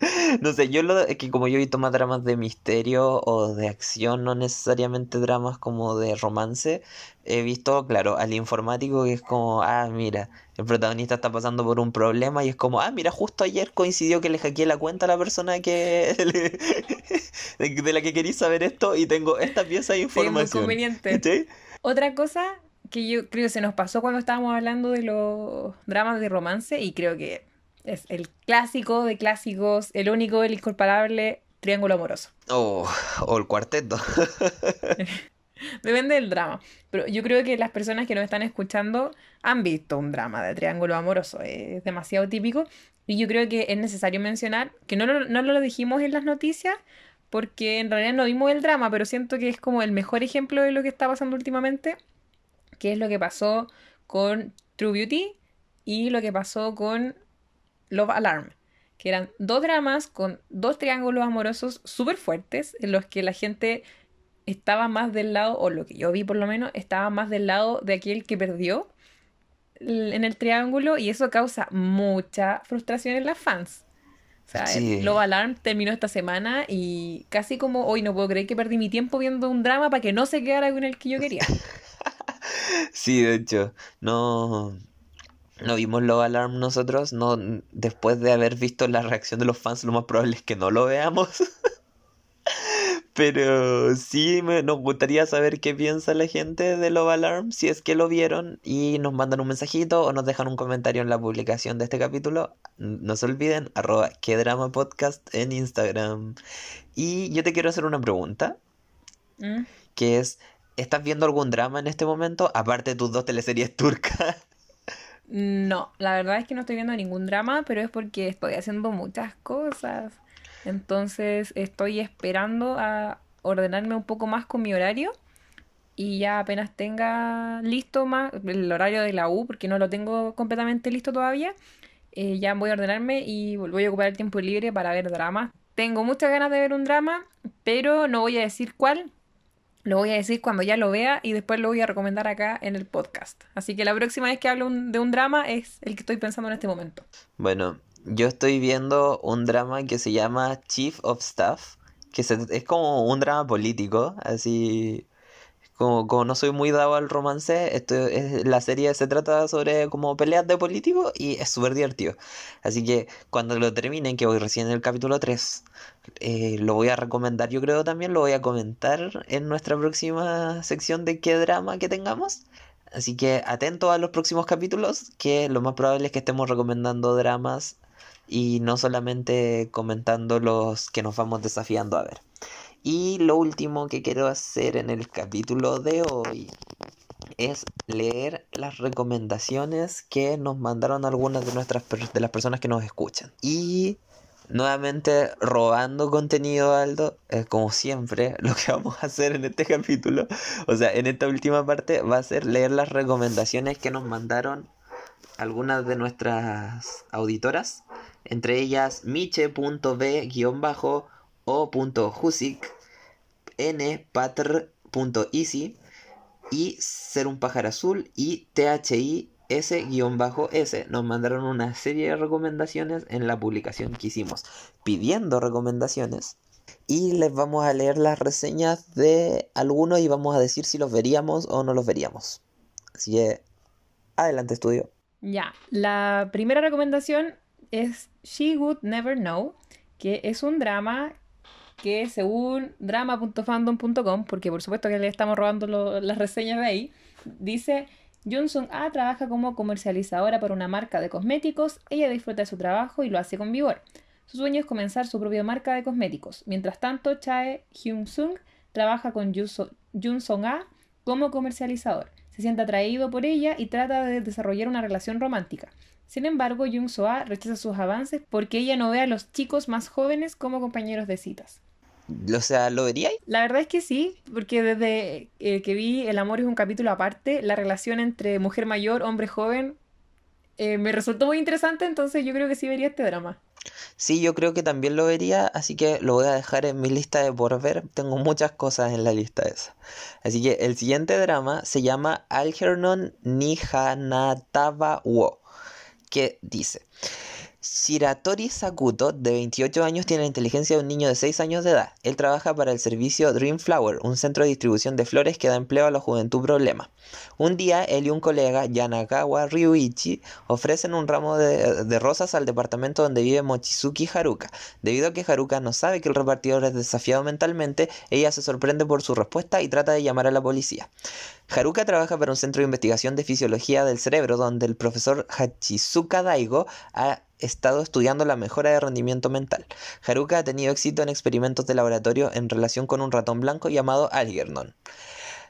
No sé, yo lo es que como yo he visto más dramas de misterio o de acción, no necesariamente dramas como de romance, he visto, claro, al informático que es como, ah, mira, el protagonista está pasando por un problema y es como, ah, mira, justo ayer coincidió que le hackeé la cuenta a la persona que le- de, la que quería saber esto y tengo esta pieza de Sí, es muy información. conveniente. ¿Cachai? Otra cosa que yo creo que se nos pasó cuando estábamos hablando de los dramas de romance, y creo que es el clásico de clásicos, el único, el incomparable triángulo amoroso. O o el cuarteto. Depende del drama. Pero yo creo que las personas que nos están escuchando han visto un drama de triángulo amoroso. Es demasiado típico. Y yo creo que es necesario mencionar que no lo, no lo dijimos en las noticias porque en realidad no vimos el drama, pero siento que es como el mejor ejemplo de lo que está pasando últimamente, que es lo que pasó con True Beauty y lo que pasó con Love Alarm, que eran dos dramas con dos triángulos amorosos súper fuertes en los que la gente estaba más del lado, o lo que yo vi por lo menos, estaba más del lado de aquel que perdió en el triángulo y eso causa mucha frustración en las fans. O sea, Sí. Love Alarm terminó esta semana y casi como hoy no puedo creer que perdí mi tiempo viendo un drama para que no se quedara con el que yo quería. Sí, de hecho, no, no vimos Love Alarm nosotros, no, después de haber visto la reacción de los fans, lo más probable es que no lo veamos. Pero sí me, nos gustaría saber qué piensa la gente de Love Alarm, si es que lo vieron, y nos mandan un mensajito o nos dejan un comentario en la publicación de este capítulo. No se olviden, arroba que drama podcast en Instagram. Y yo te quiero hacer una pregunta ¿Mm? que es, ¿estás viendo algún drama en este momento? Aparte de tus dos teleseries turcas. No, la verdad es que no estoy viendo ningún drama, pero es porque estoy haciendo muchas cosas. Entonces estoy esperando a ordenarme un poco más con mi horario y ya apenas tenga listo más el horario de la U, porque no lo tengo completamente listo todavía, eh, ya voy a ordenarme y voy a ocupar el tiempo libre para ver dramas. Tengo muchas ganas de ver un drama, pero no voy a decir cuál. Lo voy a decir cuando ya lo vea y después lo voy a recomendar acá en el podcast. Así que la próxima vez que hablo de un drama es el que estoy pensando en este momento. Bueno, yo estoy viendo un drama que se llama Chief of Staff, que se- es como un drama político, así Como, como no soy muy dado al romance, esto es, la serie se trata sobre como peleas de políticos y es súper divertido. Así que cuando lo terminen, que voy recién en el capítulo 3, eh, lo voy a recomendar, yo creo también, lo voy a comentar en nuestra próxima sección de qué drama que tengamos. Así que atento a los próximos capítulos, que lo más probable es que estemos recomendando dramas y no solamente comentando los que nos vamos desafiando a ver. Y lo último que quiero hacer en el capítulo de hoy es leer las recomendaciones que nos mandaron algunas de nuestras de las personas que nos escuchan. Y nuevamente robando contenido Aldo, como siempre, lo que vamos a hacer en este capítulo, o sea, en esta última parte va a ser leer las recomendaciones que nos mandaron algunas de nuestras auditoras, entre ellas miche.b-o.husic npatr.easy y Ser un pájaro azul y THI S-S nos mandaron una serie de recomendaciones en la publicación que hicimos pidiendo recomendaciones y les vamos a leer las reseñas de algunos y vamos a decir si los veríamos o no los veríamos. Así que adelante estudio. Ya, la primera recomendación es She Would Never Know, que es un drama que según drama.fandom.com, porque por supuesto que le estamos robando las reseñas de ahí, dice Johnson A trabaja como comercializadora para una marca de cosméticos, ella disfruta de su trabajo y lo hace con vigor. Su sueño es comenzar su propia marca de cosméticos. Mientras tanto, Chae Hyun-sung trabaja con Johnson A como comercializador. Se siente atraído por ella y trata de desarrollar una relación romántica. Sin embargo, Jung A rechaza sus avances porque ella no ve a los chicos más jóvenes como compañeros de citas. O sea, ¿lo veríais? La verdad es que sí, porque desde eh, que vi El amor es un capítulo aparte, la relación entre mujer mayor, hombre joven, eh, me resultó muy interesante, entonces yo creo que sí vería este drama. Sí, yo creo que también lo vería, así que lo voy a dejar en mi lista de por ver. Tengo muchas cosas en la lista esa. Así que el siguiente drama se llama Algernon Nihanatawa Wo, que dice... Shiratori Sakuto, de 28 años, tiene la inteligencia de un niño de 6 años de edad. Él trabaja para el servicio Dream Flower, un centro de distribución de flores que da empleo a la juventud problema. Un día, él y un colega, Yanagawa Ryuichi, ofrecen un ramo de, rosas al departamento donde vive Mochizuki Haruka. Debido a que Haruka no sabe que el repartidor es desafiado mentalmente, ella se sorprende por su respuesta y trata de llamar a la policía. Haruka trabaja para un centro de investigación de fisiología del cerebro donde el profesor Hachizuka Daigo ha estado estudiando la mejora de rendimiento mental. Haruka ha tenido éxito en experimentos de laboratorio en relación con un ratón blanco llamado Algernon.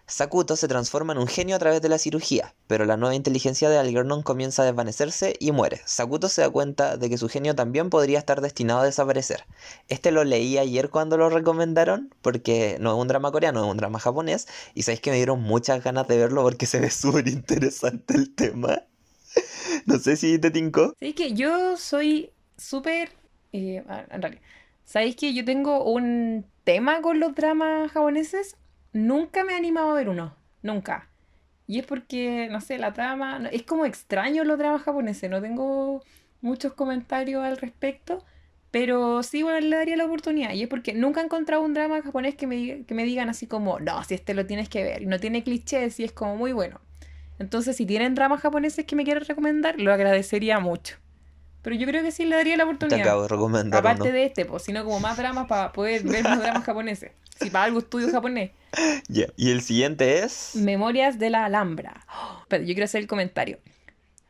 Sakuto se transforma en un genio a través de la cirugía, pero la nueva inteligencia de Algernon comienza a desvanecerse y muere. Sakuto se da cuenta de que su genio también podría estar destinado a desaparecer. Este lo leí ayer cuando lo recomendaron, porque no es un drama coreano, es un drama japonés, y sabéis que me dieron muchas ganas de verlo porque se ve súper interesante el tema. no sé si te tincó. Sí, que yo soy súper... Eh, realidad, ¿sabéis que yo tengo un tema con los dramas japoneses? Nunca me he animado a ver uno, nunca. Y es porque, no sé, la trama... Es como extraño los dramas japoneses, no tengo muchos comentarios al respecto, pero sí, bueno, le daría la oportunidad. Y es porque nunca he encontrado un drama japonés que me, que me digan así como, no, si este lo tienes que ver. No tiene clichés y es como muy bueno. Entonces, si tienen dramas japoneses que me quieren recomendar, lo agradecería mucho. Pero yo creo que sí le daría la oportunidad. Te acabo de recomendar. Aparte de este, pues, sino como más dramas para poder ver los dramas japoneses. Si para algo estudio japonés. Ya, Y el siguiente es. Memorias de la Alhambra. pero yo quiero hacer el comentario.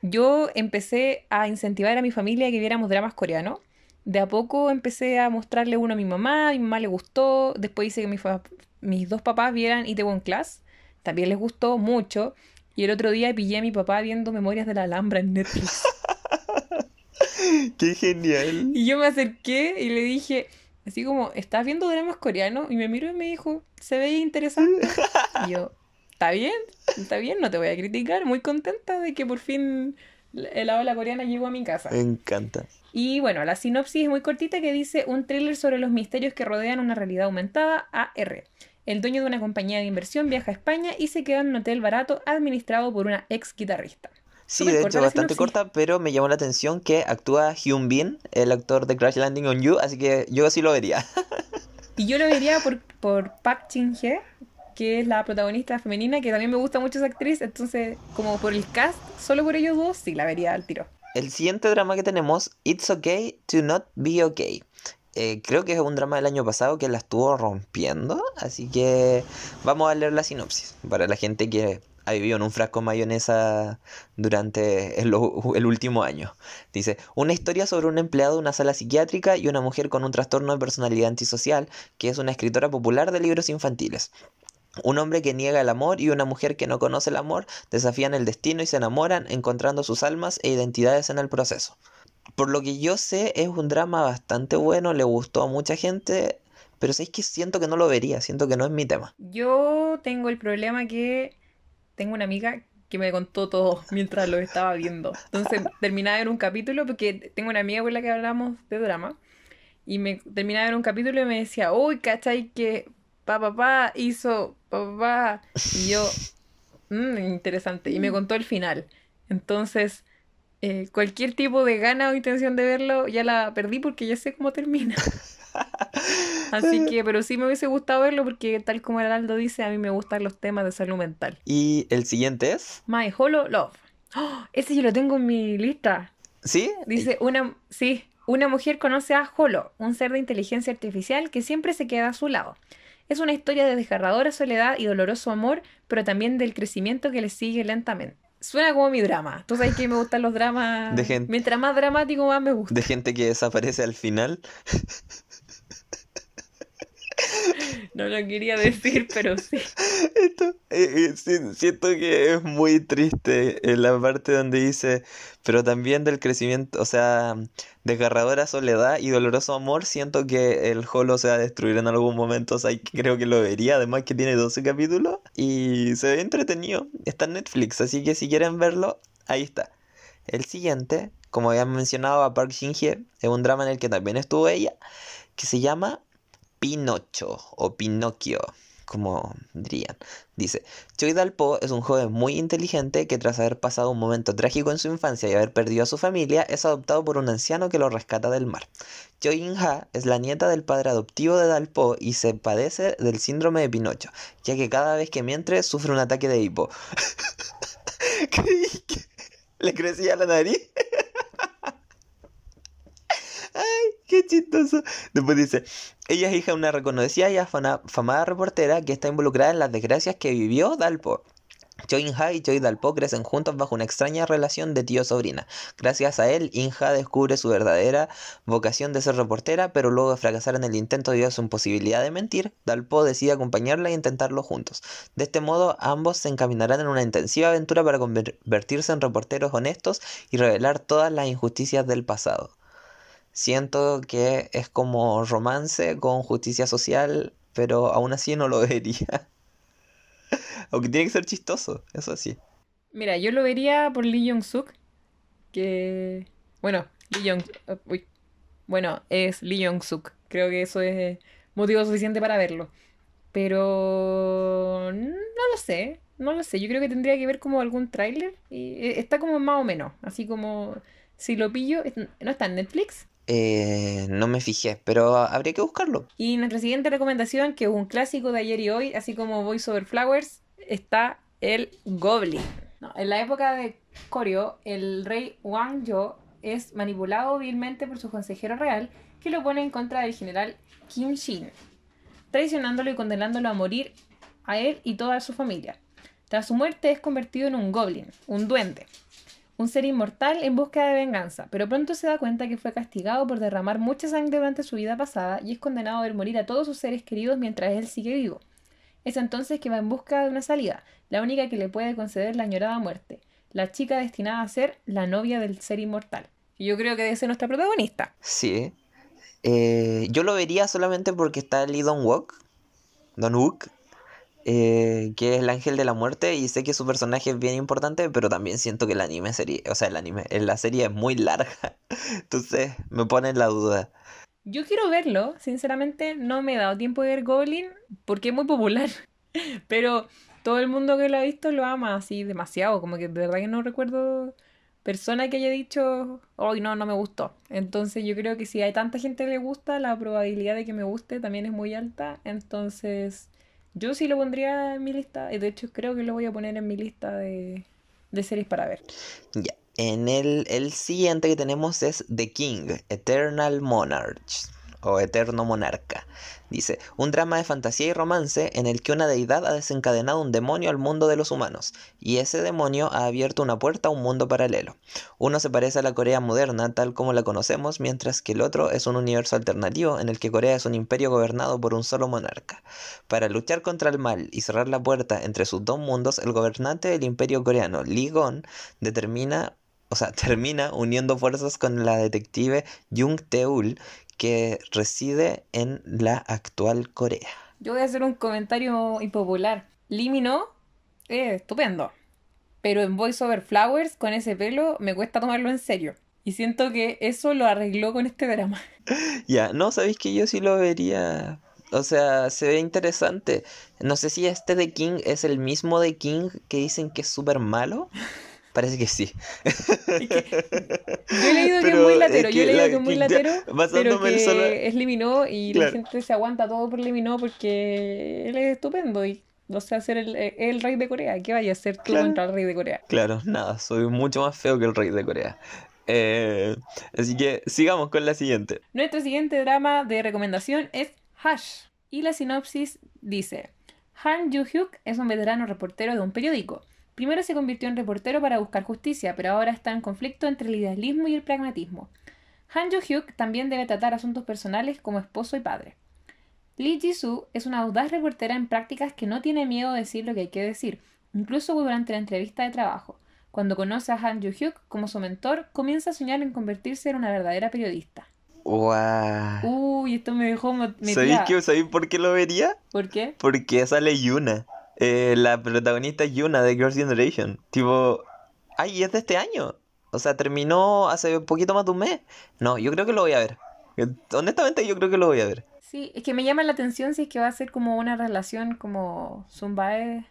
Yo empecé a incentivar a mi familia que viéramos dramas coreanos. De a poco empecé a mostrarle uno a mi mamá, a mi mamá le gustó. Después hice que mis, mis dos papás vieran Itaewon Class. También les gustó mucho. Y el otro día pillé a mi papá viendo Memorias de la Alhambra en Netflix. ¡Qué genial! Y yo me acerqué y le dije, así como, ¿estás viendo dramas coreanos? Y me miró y me dijo, se veía interesante. Y yo, ¿está bien? ¿Está bien? No te voy a criticar. Muy contenta de que por fin la ola coreana llegó a mi casa. Me encanta. Y bueno, la sinopsis es muy cortita que dice un thriller sobre los misterios que rodean una realidad aumentada, AR. El dueño de una compañía de inversión viaja a España y se queda en un hotel barato administrado por una ex guitarrista. Sí, de hecho, bastante corta, pero me llamó la atención que actúa Hyun Bin, el actor de Crash Landing on You, así que yo sí lo vería. y yo lo vería por, por Park Jin Hye, que es la protagonista femenina, que también me gusta mucho esa actriz, entonces como por el cast, solo por ellos dos, sí la vería al tiro. El siguiente drama que tenemos, It's Okay to Not Be Okay. Eh, creo que es un drama del año pasado que la estuvo rompiendo, así que vamos a leer la sinopsis para la gente que ha vivido en un frasco mayonesa durante el, último año. Dice, una historia sobre un empleado de una sala psiquiátrica y una mujer con un trastorno de personalidad antisocial, que es una escritora popular de libros infantiles. Un hombre que niega el amor y una mujer que no conoce el amor desafían el destino y se enamoran, encontrando sus almas e identidades en el proceso. Por lo que yo sé, es un drama bastante bueno, le gustó a mucha gente, pero es que siento que no lo vería, siento que no es mi tema. Yo tengo el problema que tengo una amiga que me contó todo mientras lo estaba viendo. Entonces terminaba de ver un capítulo, porque tengo una amiga con la que hablamos de drama, y me terminaba de ver un capítulo y me decía, uy, ¿cachai? Que papá pa, hizo papá. Y yo, mmm, interesante. Y me contó el final. Entonces, eh, cualquier tipo de gana o intención de verlo ya la perdí porque ya sé cómo termina. Así que, pero sí me hubiese gustado verlo porque tal como Heraldo dice, a mí me gustan los temas de salud mental. ¿Y el siguiente es? My Hollow Love. ¡Oh! ese yo lo tengo en mi lista. ¿Sí? Dice una, sí, una mujer conoce a Holo, un ser de inteligencia artificial que siempre se queda a su lado. Es una historia de desgarradora soledad y doloroso amor, pero también del crecimiento que le sigue lentamente. Suena como mi drama. Tú sabes que me gustan los dramas. De gente, Mientras más dramático, más me gusta. De gente que desaparece al final. No lo quería decir, pero sí. Esto, eh, eh, siento que es muy triste en la parte donde dice, pero también del crecimiento, o sea, desgarradora soledad y doloroso amor, siento que el holo se va a destruir en algún momento, o sea, creo que lo vería, además que tiene 12 capítulos y se ve entretenido, está en Netflix, así que si quieren verlo, ahí está. El siguiente, como había mencionado a Park Shin-hye, es un drama en el que también estuvo ella, que se llama Pinocho o Pinocchio, como dirían. Dice, Choi Dalpo es un joven muy inteligente que tras haber pasado un momento trágico en su infancia y haber perdido a su familia, es adoptado por un anciano que lo rescata del mar. Choi In-ha es la nieta del padre adoptivo de Dalpo y se padece del síndrome de Pinocho, ya que cada vez que miente sufre un ataque de hipo. ¿Le crecía la nariz? Ay, qué chistoso. Después dice, ella es hija de una reconocida y afamada reportera que está involucrada en las desgracias que vivió Dalpo. Choi In-ha y Choi Dalpo crecen juntos bajo una extraña relación de tío-sobrina. Gracias a él, In-ha descubre su verdadera vocación de ser reportera, pero luego de fracasar en el intento debido a su imposibilidad de mentir, Dalpo decide acompañarla e intentarlo juntos. De este modo, ambos se encaminarán en una intensiva aventura para convertirse en reporteros honestos y revelar todas las injusticias del pasado. Siento que es como romance con justicia social, pero aún así no lo vería. Aunque tiene que ser chistoso, eso sí. Mira, yo lo vería por Lee Jong-suk, que... Bueno, Lee Jong... Uy. Bueno, es Lee Jong-suk. Creo que eso es motivo suficiente para verlo. Pero... No lo sé, no lo sé. Yo creo que tendría que ver como algún tráiler. Y eh, está como más o menos. Así como... Si lo pillo... ¿No está en Netflix? Eh, no me fijé, pero habría que buscarlo. Y nuestra siguiente recomendación, que es un clásico de ayer y hoy, así como Voice Over Flowers, está el Goblin. en la época de Koryo, el rey Wang Yo es manipulado vilmente por su consejero real, que lo pone en contra del general Kim Shin, traicionándolo y condenándolo a morir a él y toda su familia. Tras su muerte es convertido en un goblin, un duende, un ser inmortal en búsqueda de venganza, pero pronto se da cuenta que fue castigado por derramar mucha sangre durante su vida pasada y es condenado a ver morir a todos sus seres queridos mientras él sigue vivo. Es entonces que va en busca de una salida, la única que le puede conceder la añorada muerte, la chica destinada a ser la novia del ser inmortal. Y yo creo que debe ser nuestra protagonista. Sí. Eh, yo lo vería solamente porque está Lee Don Wook, Don Wook, eh, que es el ángel de la muerte y sé que su personaje es bien importante, pero también siento que el anime sería, o sea, el anime, la serie es muy larga, entonces me pone en la duda. Yo quiero verlo, sinceramente no me he dado tiempo de ver Goblin porque es muy popular, pero todo el mundo que lo ha visto lo ama así demasiado, como que de verdad que no recuerdo persona que haya dicho, hoy no, no me gustó. Entonces yo creo que si hay tanta gente que le gusta, la probabilidad de que me guste también es muy alta, entonces Yo sí lo pondría en mi lista, y de hecho creo que lo voy a poner en mi lista de, de series para ver. Ya. En el, el siguiente que tenemos es The King, Eternal Monarchs o Eterno Monarca. Dice, un drama de fantasía y romance en el que una deidad ha desencadenado un demonio al mundo de los humanos, y ese demonio ha abierto una puerta a un mundo paralelo. Uno se parece a la Corea moderna tal como la conocemos, mientras que el otro es un universo alternativo en el que Corea es un imperio gobernado por un solo monarca. Para luchar contra el mal y cerrar la puerta entre sus dos mundos, el gobernante del imperio coreano, Lee Gon, determina o sea, termina uniendo fuerzas con la detective Jung Teul, que reside en la actual Corea. Yo voy a hacer un comentario impopular. Limino es estupendo. Pero en Voice Over Flowers, con ese pelo, me cuesta tomarlo en serio. Y siento que eso lo arregló con este drama. Ya, no, sabéis que yo sí lo vería. O sea, se ve interesante. No sé si este de King es el mismo de King que dicen que es súper malo. Parece que sí. yo he leído que es muy latero, yo he leído que es muy latero, pero que es Liminó y la gente se aguanta todo por Liminó porque él es estupendo y no sé hacer el, el rey de Corea. ¿Qué vaya a hacer tú contra el rey de Corea? Claro, nada, soy mucho más feo que el rey de Corea. Eh, así que sigamos con la siguiente. Nuestro siguiente drama de recomendación es Hush. Y la sinopsis dice: Han Joo-hyuk es un veterano reportero de un periódico Primero se convirtió en reportero para buscar justicia, pero ahora está en conflicto entre el idealismo y el pragmatismo. Han Jo-hyuk también debe tratar asuntos personales como esposo y padre. Lee Ji-soo es una audaz reportera en prácticas que no tiene miedo de decir lo que hay que decir, incluso durante la entrevista de trabajo. Cuando conoce a Han Jo-hyuk como su mentor, comienza a soñar en convertirse en una verdadera periodista. Wow. Uy, esto me dejó ¿Sabéis, por qué lo vería? ¿Por qué? Porque sale Yuna. Eh, la protagonista es Yuna de Girls' Generation. Tipo, ay, es de este año. O sea, terminó hace un poquito más de un mes. No, yo creo que lo voy a ver. Honestamente, yo creo que lo voy a ver. Sí, es que me llama la atención si es que va a ser como una relación como Zumbae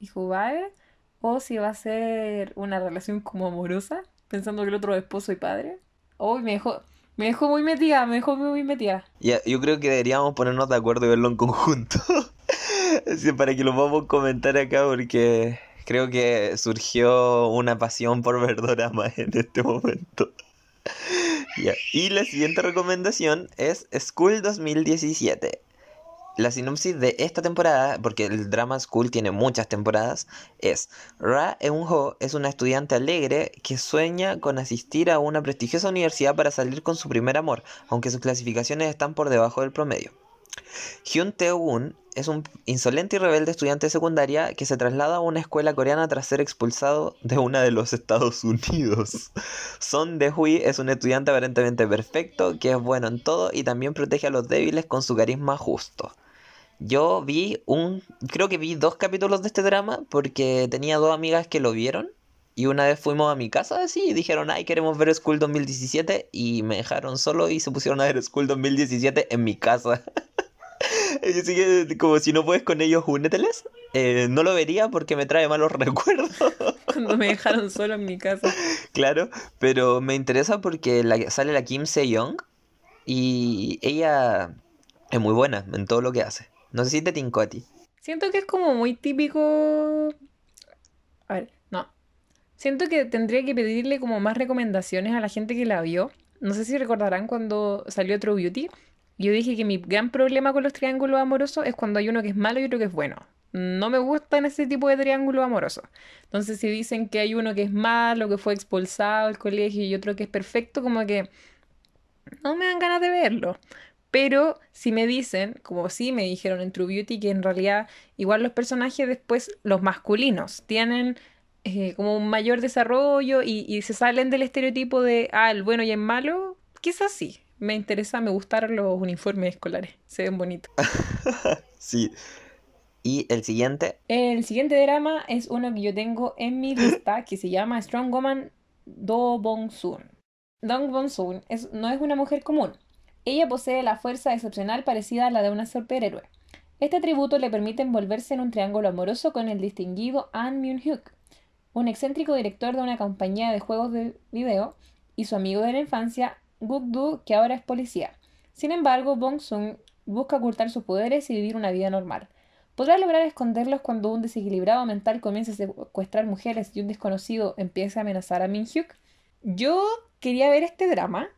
y Jubae, o si va a ser una relación como amorosa, pensando que el otro es esposo y padre. Oh, me dejó, me dejó muy metida, me dejó muy metida. Ya, yo creo que deberíamos ponernos de acuerdo y verlo en conjunto. para que lo podamos comentar acá porque creo que surgió una pasión por ver doramas en este momento. Y la siguiente recomendación es School 2017. La sinopsis de esta temporada, porque el drama School tiene muchas temporadas, es Ra Eun-ho es una estudiante alegre que sueña con asistir a una prestigiosa universidad para salir con su primer amor, aunque sus clasificaciones están por debajo del promedio. Hyun Tae-woon es un insolente y rebelde estudiante de secundaria que se traslada a una escuela coreana tras ser expulsado de una de los Estados Unidos. Son De-hui es un estudiante aparentemente perfecto, que es bueno en todo y también protege a los débiles con su carisma justo. Yo vi un, creo que vi dos capítulos de este drama porque tenía dos amigas que lo vieron y una vez fuimos a mi casa así y dijeron, ay, queremos ver School 2017 y me dejaron solo y se pusieron a ver School 2017 en mi casa. Así que, como si no puedes con ellos, úneteles. Eh, no lo vería porque me trae malos recuerdos. Cuando me dejaron solo en mi casa. Claro, pero me interesa porque sale la Kim Se-young y ella es muy buena en todo lo que hace. No sé si te tinco a ti. Siento que es como muy típico. A ver, no. Siento que tendría que pedirle como más recomendaciones a la gente que la vio. No sé si recordarán cuando salió True Beauty yo dije que mi gran problema con los triángulos amorosos es cuando hay uno que es malo y otro que es bueno. No me gustan ese tipo de triángulos amorosos. Entonces, si dicen que hay uno que es malo, que fue expulsado del colegio y otro que es perfecto, como que no me dan ganas de verlo. Pero si me dicen, como sí me dijeron en True Beauty, que en realidad igual los personajes después, los masculinos, tienen eh, como un mayor desarrollo y, y se salen del estereotipo de, ah, el bueno y el malo, quizás sí me interesa, me gustaron los uniformes escolares, se ven bonitos. sí. ¿Y el siguiente? El siguiente drama es uno que yo tengo en mi lista que se llama Strong Woman Do Bong Soon. Dong Bong Soon es, no es una mujer común. Ella posee la fuerza excepcional parecida a la de una superhéroe. Este atributo le permite envolverse en un triángulo amoroso con el distinguido An Myung-hyuk, un excéntrico director de una compañía de juegos de video, y su amigo de la infancia, Guk-du, que ahora es policía. Sin embargo, Bong Sun busca ocultar sus poderes y vivir una vida normal. ¿Podrá lograr esconderlos cuando un desequilibrado mental comienza a secuestrar mujeres y un desconocido empieza a amenazar a Minhyuk? Yo quería ver este drama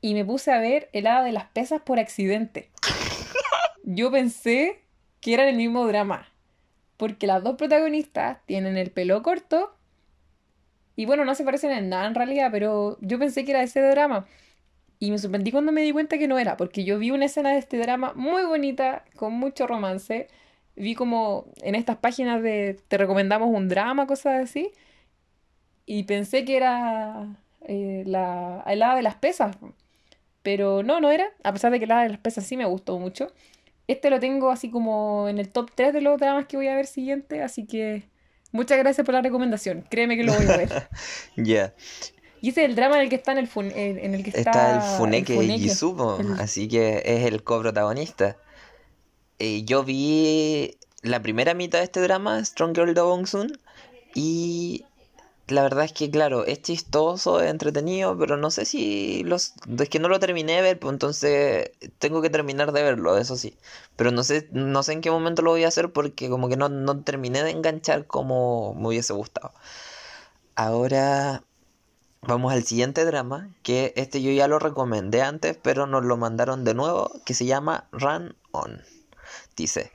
y me puse a ver El hada de las pesas por accidente. Yo pensé que era el mismo drama, porque las dos protagonistas tienen el pelo corto y bueno, no se parecen en nada en realidad, pero yo pensé que era ese drama. Y me sorprendí cuando me di cuenta que no era, porque yo vi una escena de este drama muy bonita, con mucho romance, vi como en estas páginas de te recomendamos un drama, cosas así, y pensé que era eh, la helada de las pesas, pero no, no era, a pesar de que helada de las pesas sí me gustó mucho. Este lo tengo así como en el top 3 de los dramas que voy a ver siguiente, así que muchas gracias por la recomendación, créeme que lo voy a ver. Ya. Y ese es el drama en el que está en el, en el que está, está el Funeke, el así que es el coprotagonista. Eh, yo vi la primera mitad de este drama, Strong Girl Do Bong Soon, y la verdad es que, claro, es chistoso, es entretenido, pero no sé si los... Es que no lo terminé de ver, pues entonces tengo que terminar de verlo, eso sí. Pero no sé, no sé en qué momento lo voy a hacer porque como que no, no terminé de enganchar como me hubiese gustado. Ahora vamos al siguiente drama, que este yo ya lo recomendé antes, pero nos lo mandaron de nuevo, que se llama Run On. Dice,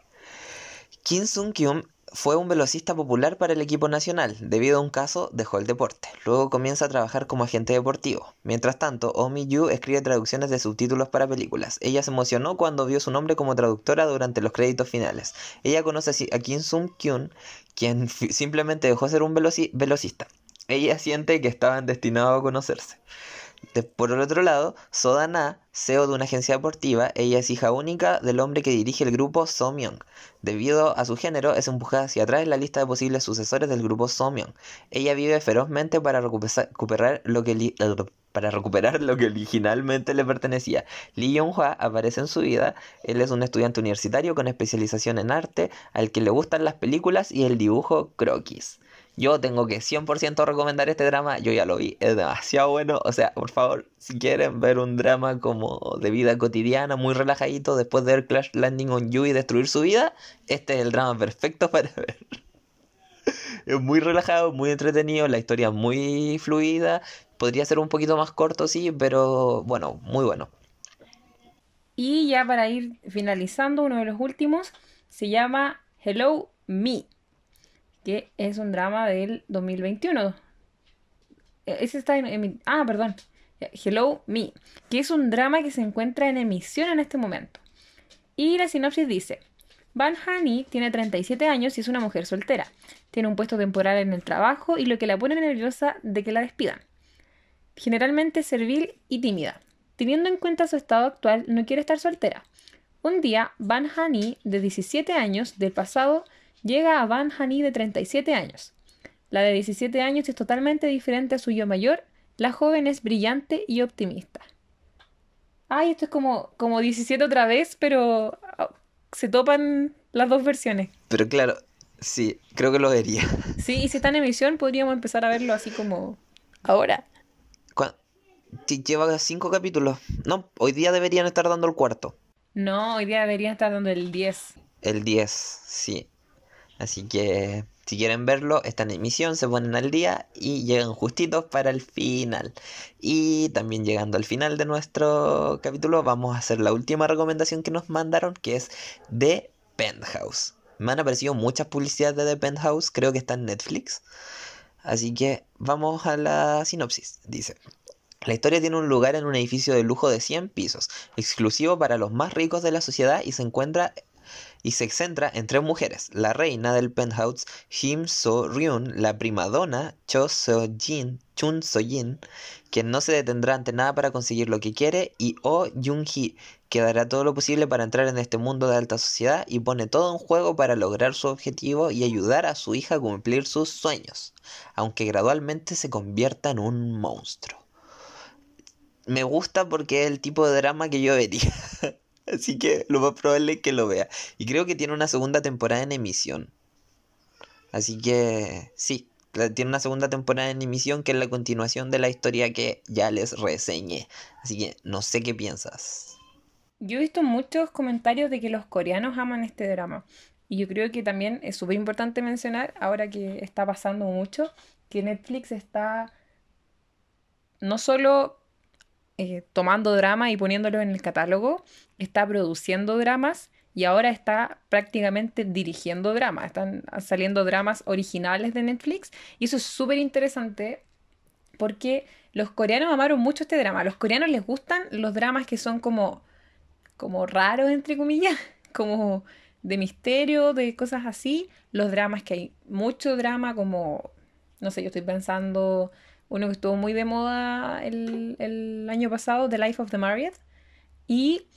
Kim Sung-kyun fue un velocista popular para el equipo nacional. Debido a un caso, dejó el deporte. Luego comienza a trabajar como agente deportivo. Mientras tanto, Omi Yu escribe traducciones de subtítulos para películas. Ella se emocionó cuando vio su nombre como traductora durante los créditos finales. Ella conoce a Kim Sung-kyun, quien simplemente dejó de ser un velocista. Ella siente que estaban destinados a conocerse por el otro lado, Soda Na, CEO de una agencia deportiva, ella es hija única del hombre que dirige el grupo Somyong. Debido a su género, es empujada hacia atrás en la lista de posibles sucesores del grupo Somyong. Ella vive ferozmente para recuperar lo que, para recuperar lo que originalmente le pertenecía. Lee Yong-hwa aparece en su vida. Él es un estudiante universitario con especialización en arte, al que le gustan las películas y el dibujo croquis. Yo tengo que 100% recomendar este drama, yo ya lo vi, es demasiado bueno. O sea, por favor, si quieren ver un drama como de vida cotidiana, muy relajadito, después de ver Clash Landing on You y destruir su vida, este es el drama perfecto para ver. Es muy relajado, muy entretenido, la historia muy fluida. Podría ser un poquito más corto, sí, pero bueno, muy bueno. Y ya para ir finalizando, uno de los últimos se llama Hello Me que es un drama del 2021. E, ese está en, ah, perdón. Hello Me, que es un drama que se encuentra en emisión en este momento. Y la sinopsis dice, Van Hani tiene 37 años y es una mujer soltera. Tiene un puesto temporal en el trabajo y lo que la pone nerviosa de que la despidan. Generalmente servil y tímida. Teniendo en cuenta su estado actual, no quiere estar soltera. Un día, Van Hani, de 17 años, del pasado, llega a Van Hani de 37 años. La de 17 años es totalmente diferente a su yo mayor. La joven es brillante y optimista. Ay, esto es como, como 17 otra vez, pero ah, se topan las dos versiones. Pero claro, sí, creo que lo vería. Sí, y si está en emisión, podríamos empezar a verlo así como ahora. Lleva cinco capítulos. No, hoy día deberían estar dando el cuarto. No, hoy día deberían estar dando el 10. El 10, sí. Así que si quieren verlo, está en emisión, se ponen al día y llegan justitos para el final. Y también llegando al final de nuestro capítulo, vamos a hacer la última recomendación que nos mandaron, que es The Penthouse. Me han aparecido muchas publicidades de The Penthouse, creo que está en Netflix. Así que vamos a la sinopsis. Dice. La historia tiene un lugar en un edificio de lujo de 100 pisos, exclusivo para los más ricos de la sociedad y se encuentra y se centra en tres mujeres, la reina del penthouse Kim So-ryun, la primadona Cho So-jin, Chun So-jin, quien no se detendrá ante nada para conseguir lo que quiere, y Oh Jung-hee, que dará todo lo posible para entrar en este mundo de alta sociedad y pone todo en juego para lograr su objetivo y ayudar a su hija a cumplir sus sueños, aunque gradualmente se convierta en un monstruo. Me gusta porque es el tipo de drama que yo vería. Así que lo más probable es que lo vea. Y creo que tiene una segunda temporada en emisión. Así que sí, tiene una segunda temporada en emisión que es la continuación de la historia que ya les reseñé. Así que no sé qué piensas. Yo he visto muchos comentarios de que los coreanos aman este drama. Y yo creo que también es súper importante mencionar, ahora que está pasando mucho, que Netflix está no solo eh, tomando drama y poniéndolo en el catálogo, está produciendo dramas y ahora está prácticamente dirigiendo dramas. Están saliendo dramas originales de Netflix y eso es súper interesante porque los coreanos amaron mucho este drama. A los coreanos les gustan los dramas que son como, como raros, entre comillas, como de misterio, de cosas así. Los dramas que hay mucho drama, como, no sé, yo estoy pensando uno que estuvo muy de moda el, el año pasado, The Life of the Married. Y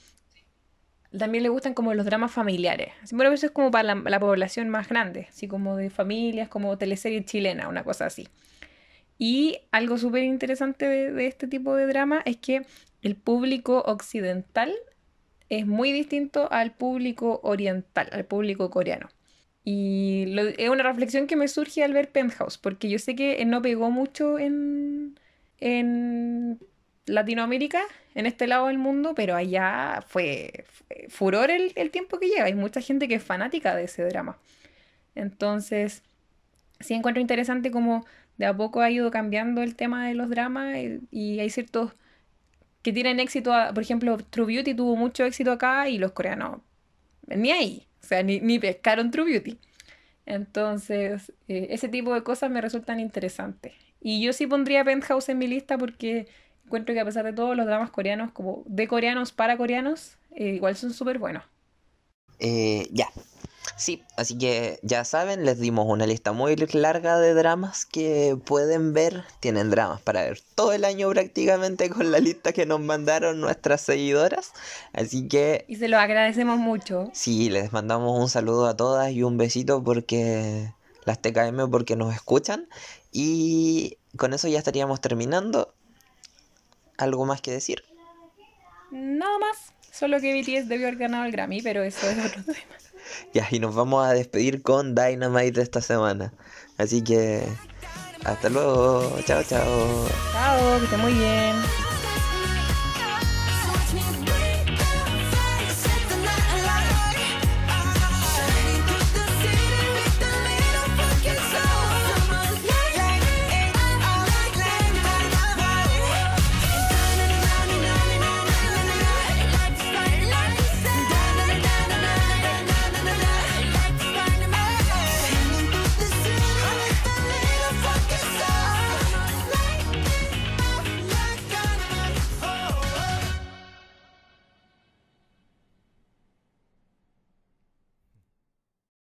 también le gustan como los dramas familiares. Bueno, eso es como para la, población más grande, así como de familias, como teleserie chilena, una cosa así. Y algo súper interesante de, este tipo de drama es que el público occidental es muy distinto al público oriental, al público coreano. Y es una reflexión que me surge al ver Penthouse, porque yo sé que no pegó mucho en, en Latinoamérica, en este lado del mundo, pero allá fue, furor el, tiempo que lleva. Hay mucha gente que es fanática de ese drama. Entonces, sí encuentro interesante cómo de a poco ha ido cambiando el tema de los dramas y, hay ciertos que tienen éxito. por ejemplo, True Beauty tuvo mucho éxito acá y los coreanos ni ahí. Sea, ni, pescaron True Beauty. Entonces, eh, ese tipo de cosas me resultan interesantes. Y yo sí pondría Penthouse en mi lista porque encuentro que a pesar de todo, los dramas coreanos, como de coreanos para coreanos, eh, igual son súper buenos. Eh, ya. Sí, así que ya saben, les dimos una lista muy larga de dramas que pueden ver. Tienen dramas para ver todo el año prácticamente con la lista que nos mandaron nuestras seguidoras. Así que... Y se lo agradecemos mucho. Sí, les mandamos un saludo a todas y un besito porque las TKM porque nos escuchan. Y con eso ya estaríamos terminando. ¿Algo más que decir? Nada más. Solo que BTS debió haber ganado el Grammy, pero eso es otro tema. Ya, y nos vamos a despedir con Dynamite esta semana. Así que hasta luego. Chao, chao. Chao, que esté muy bien.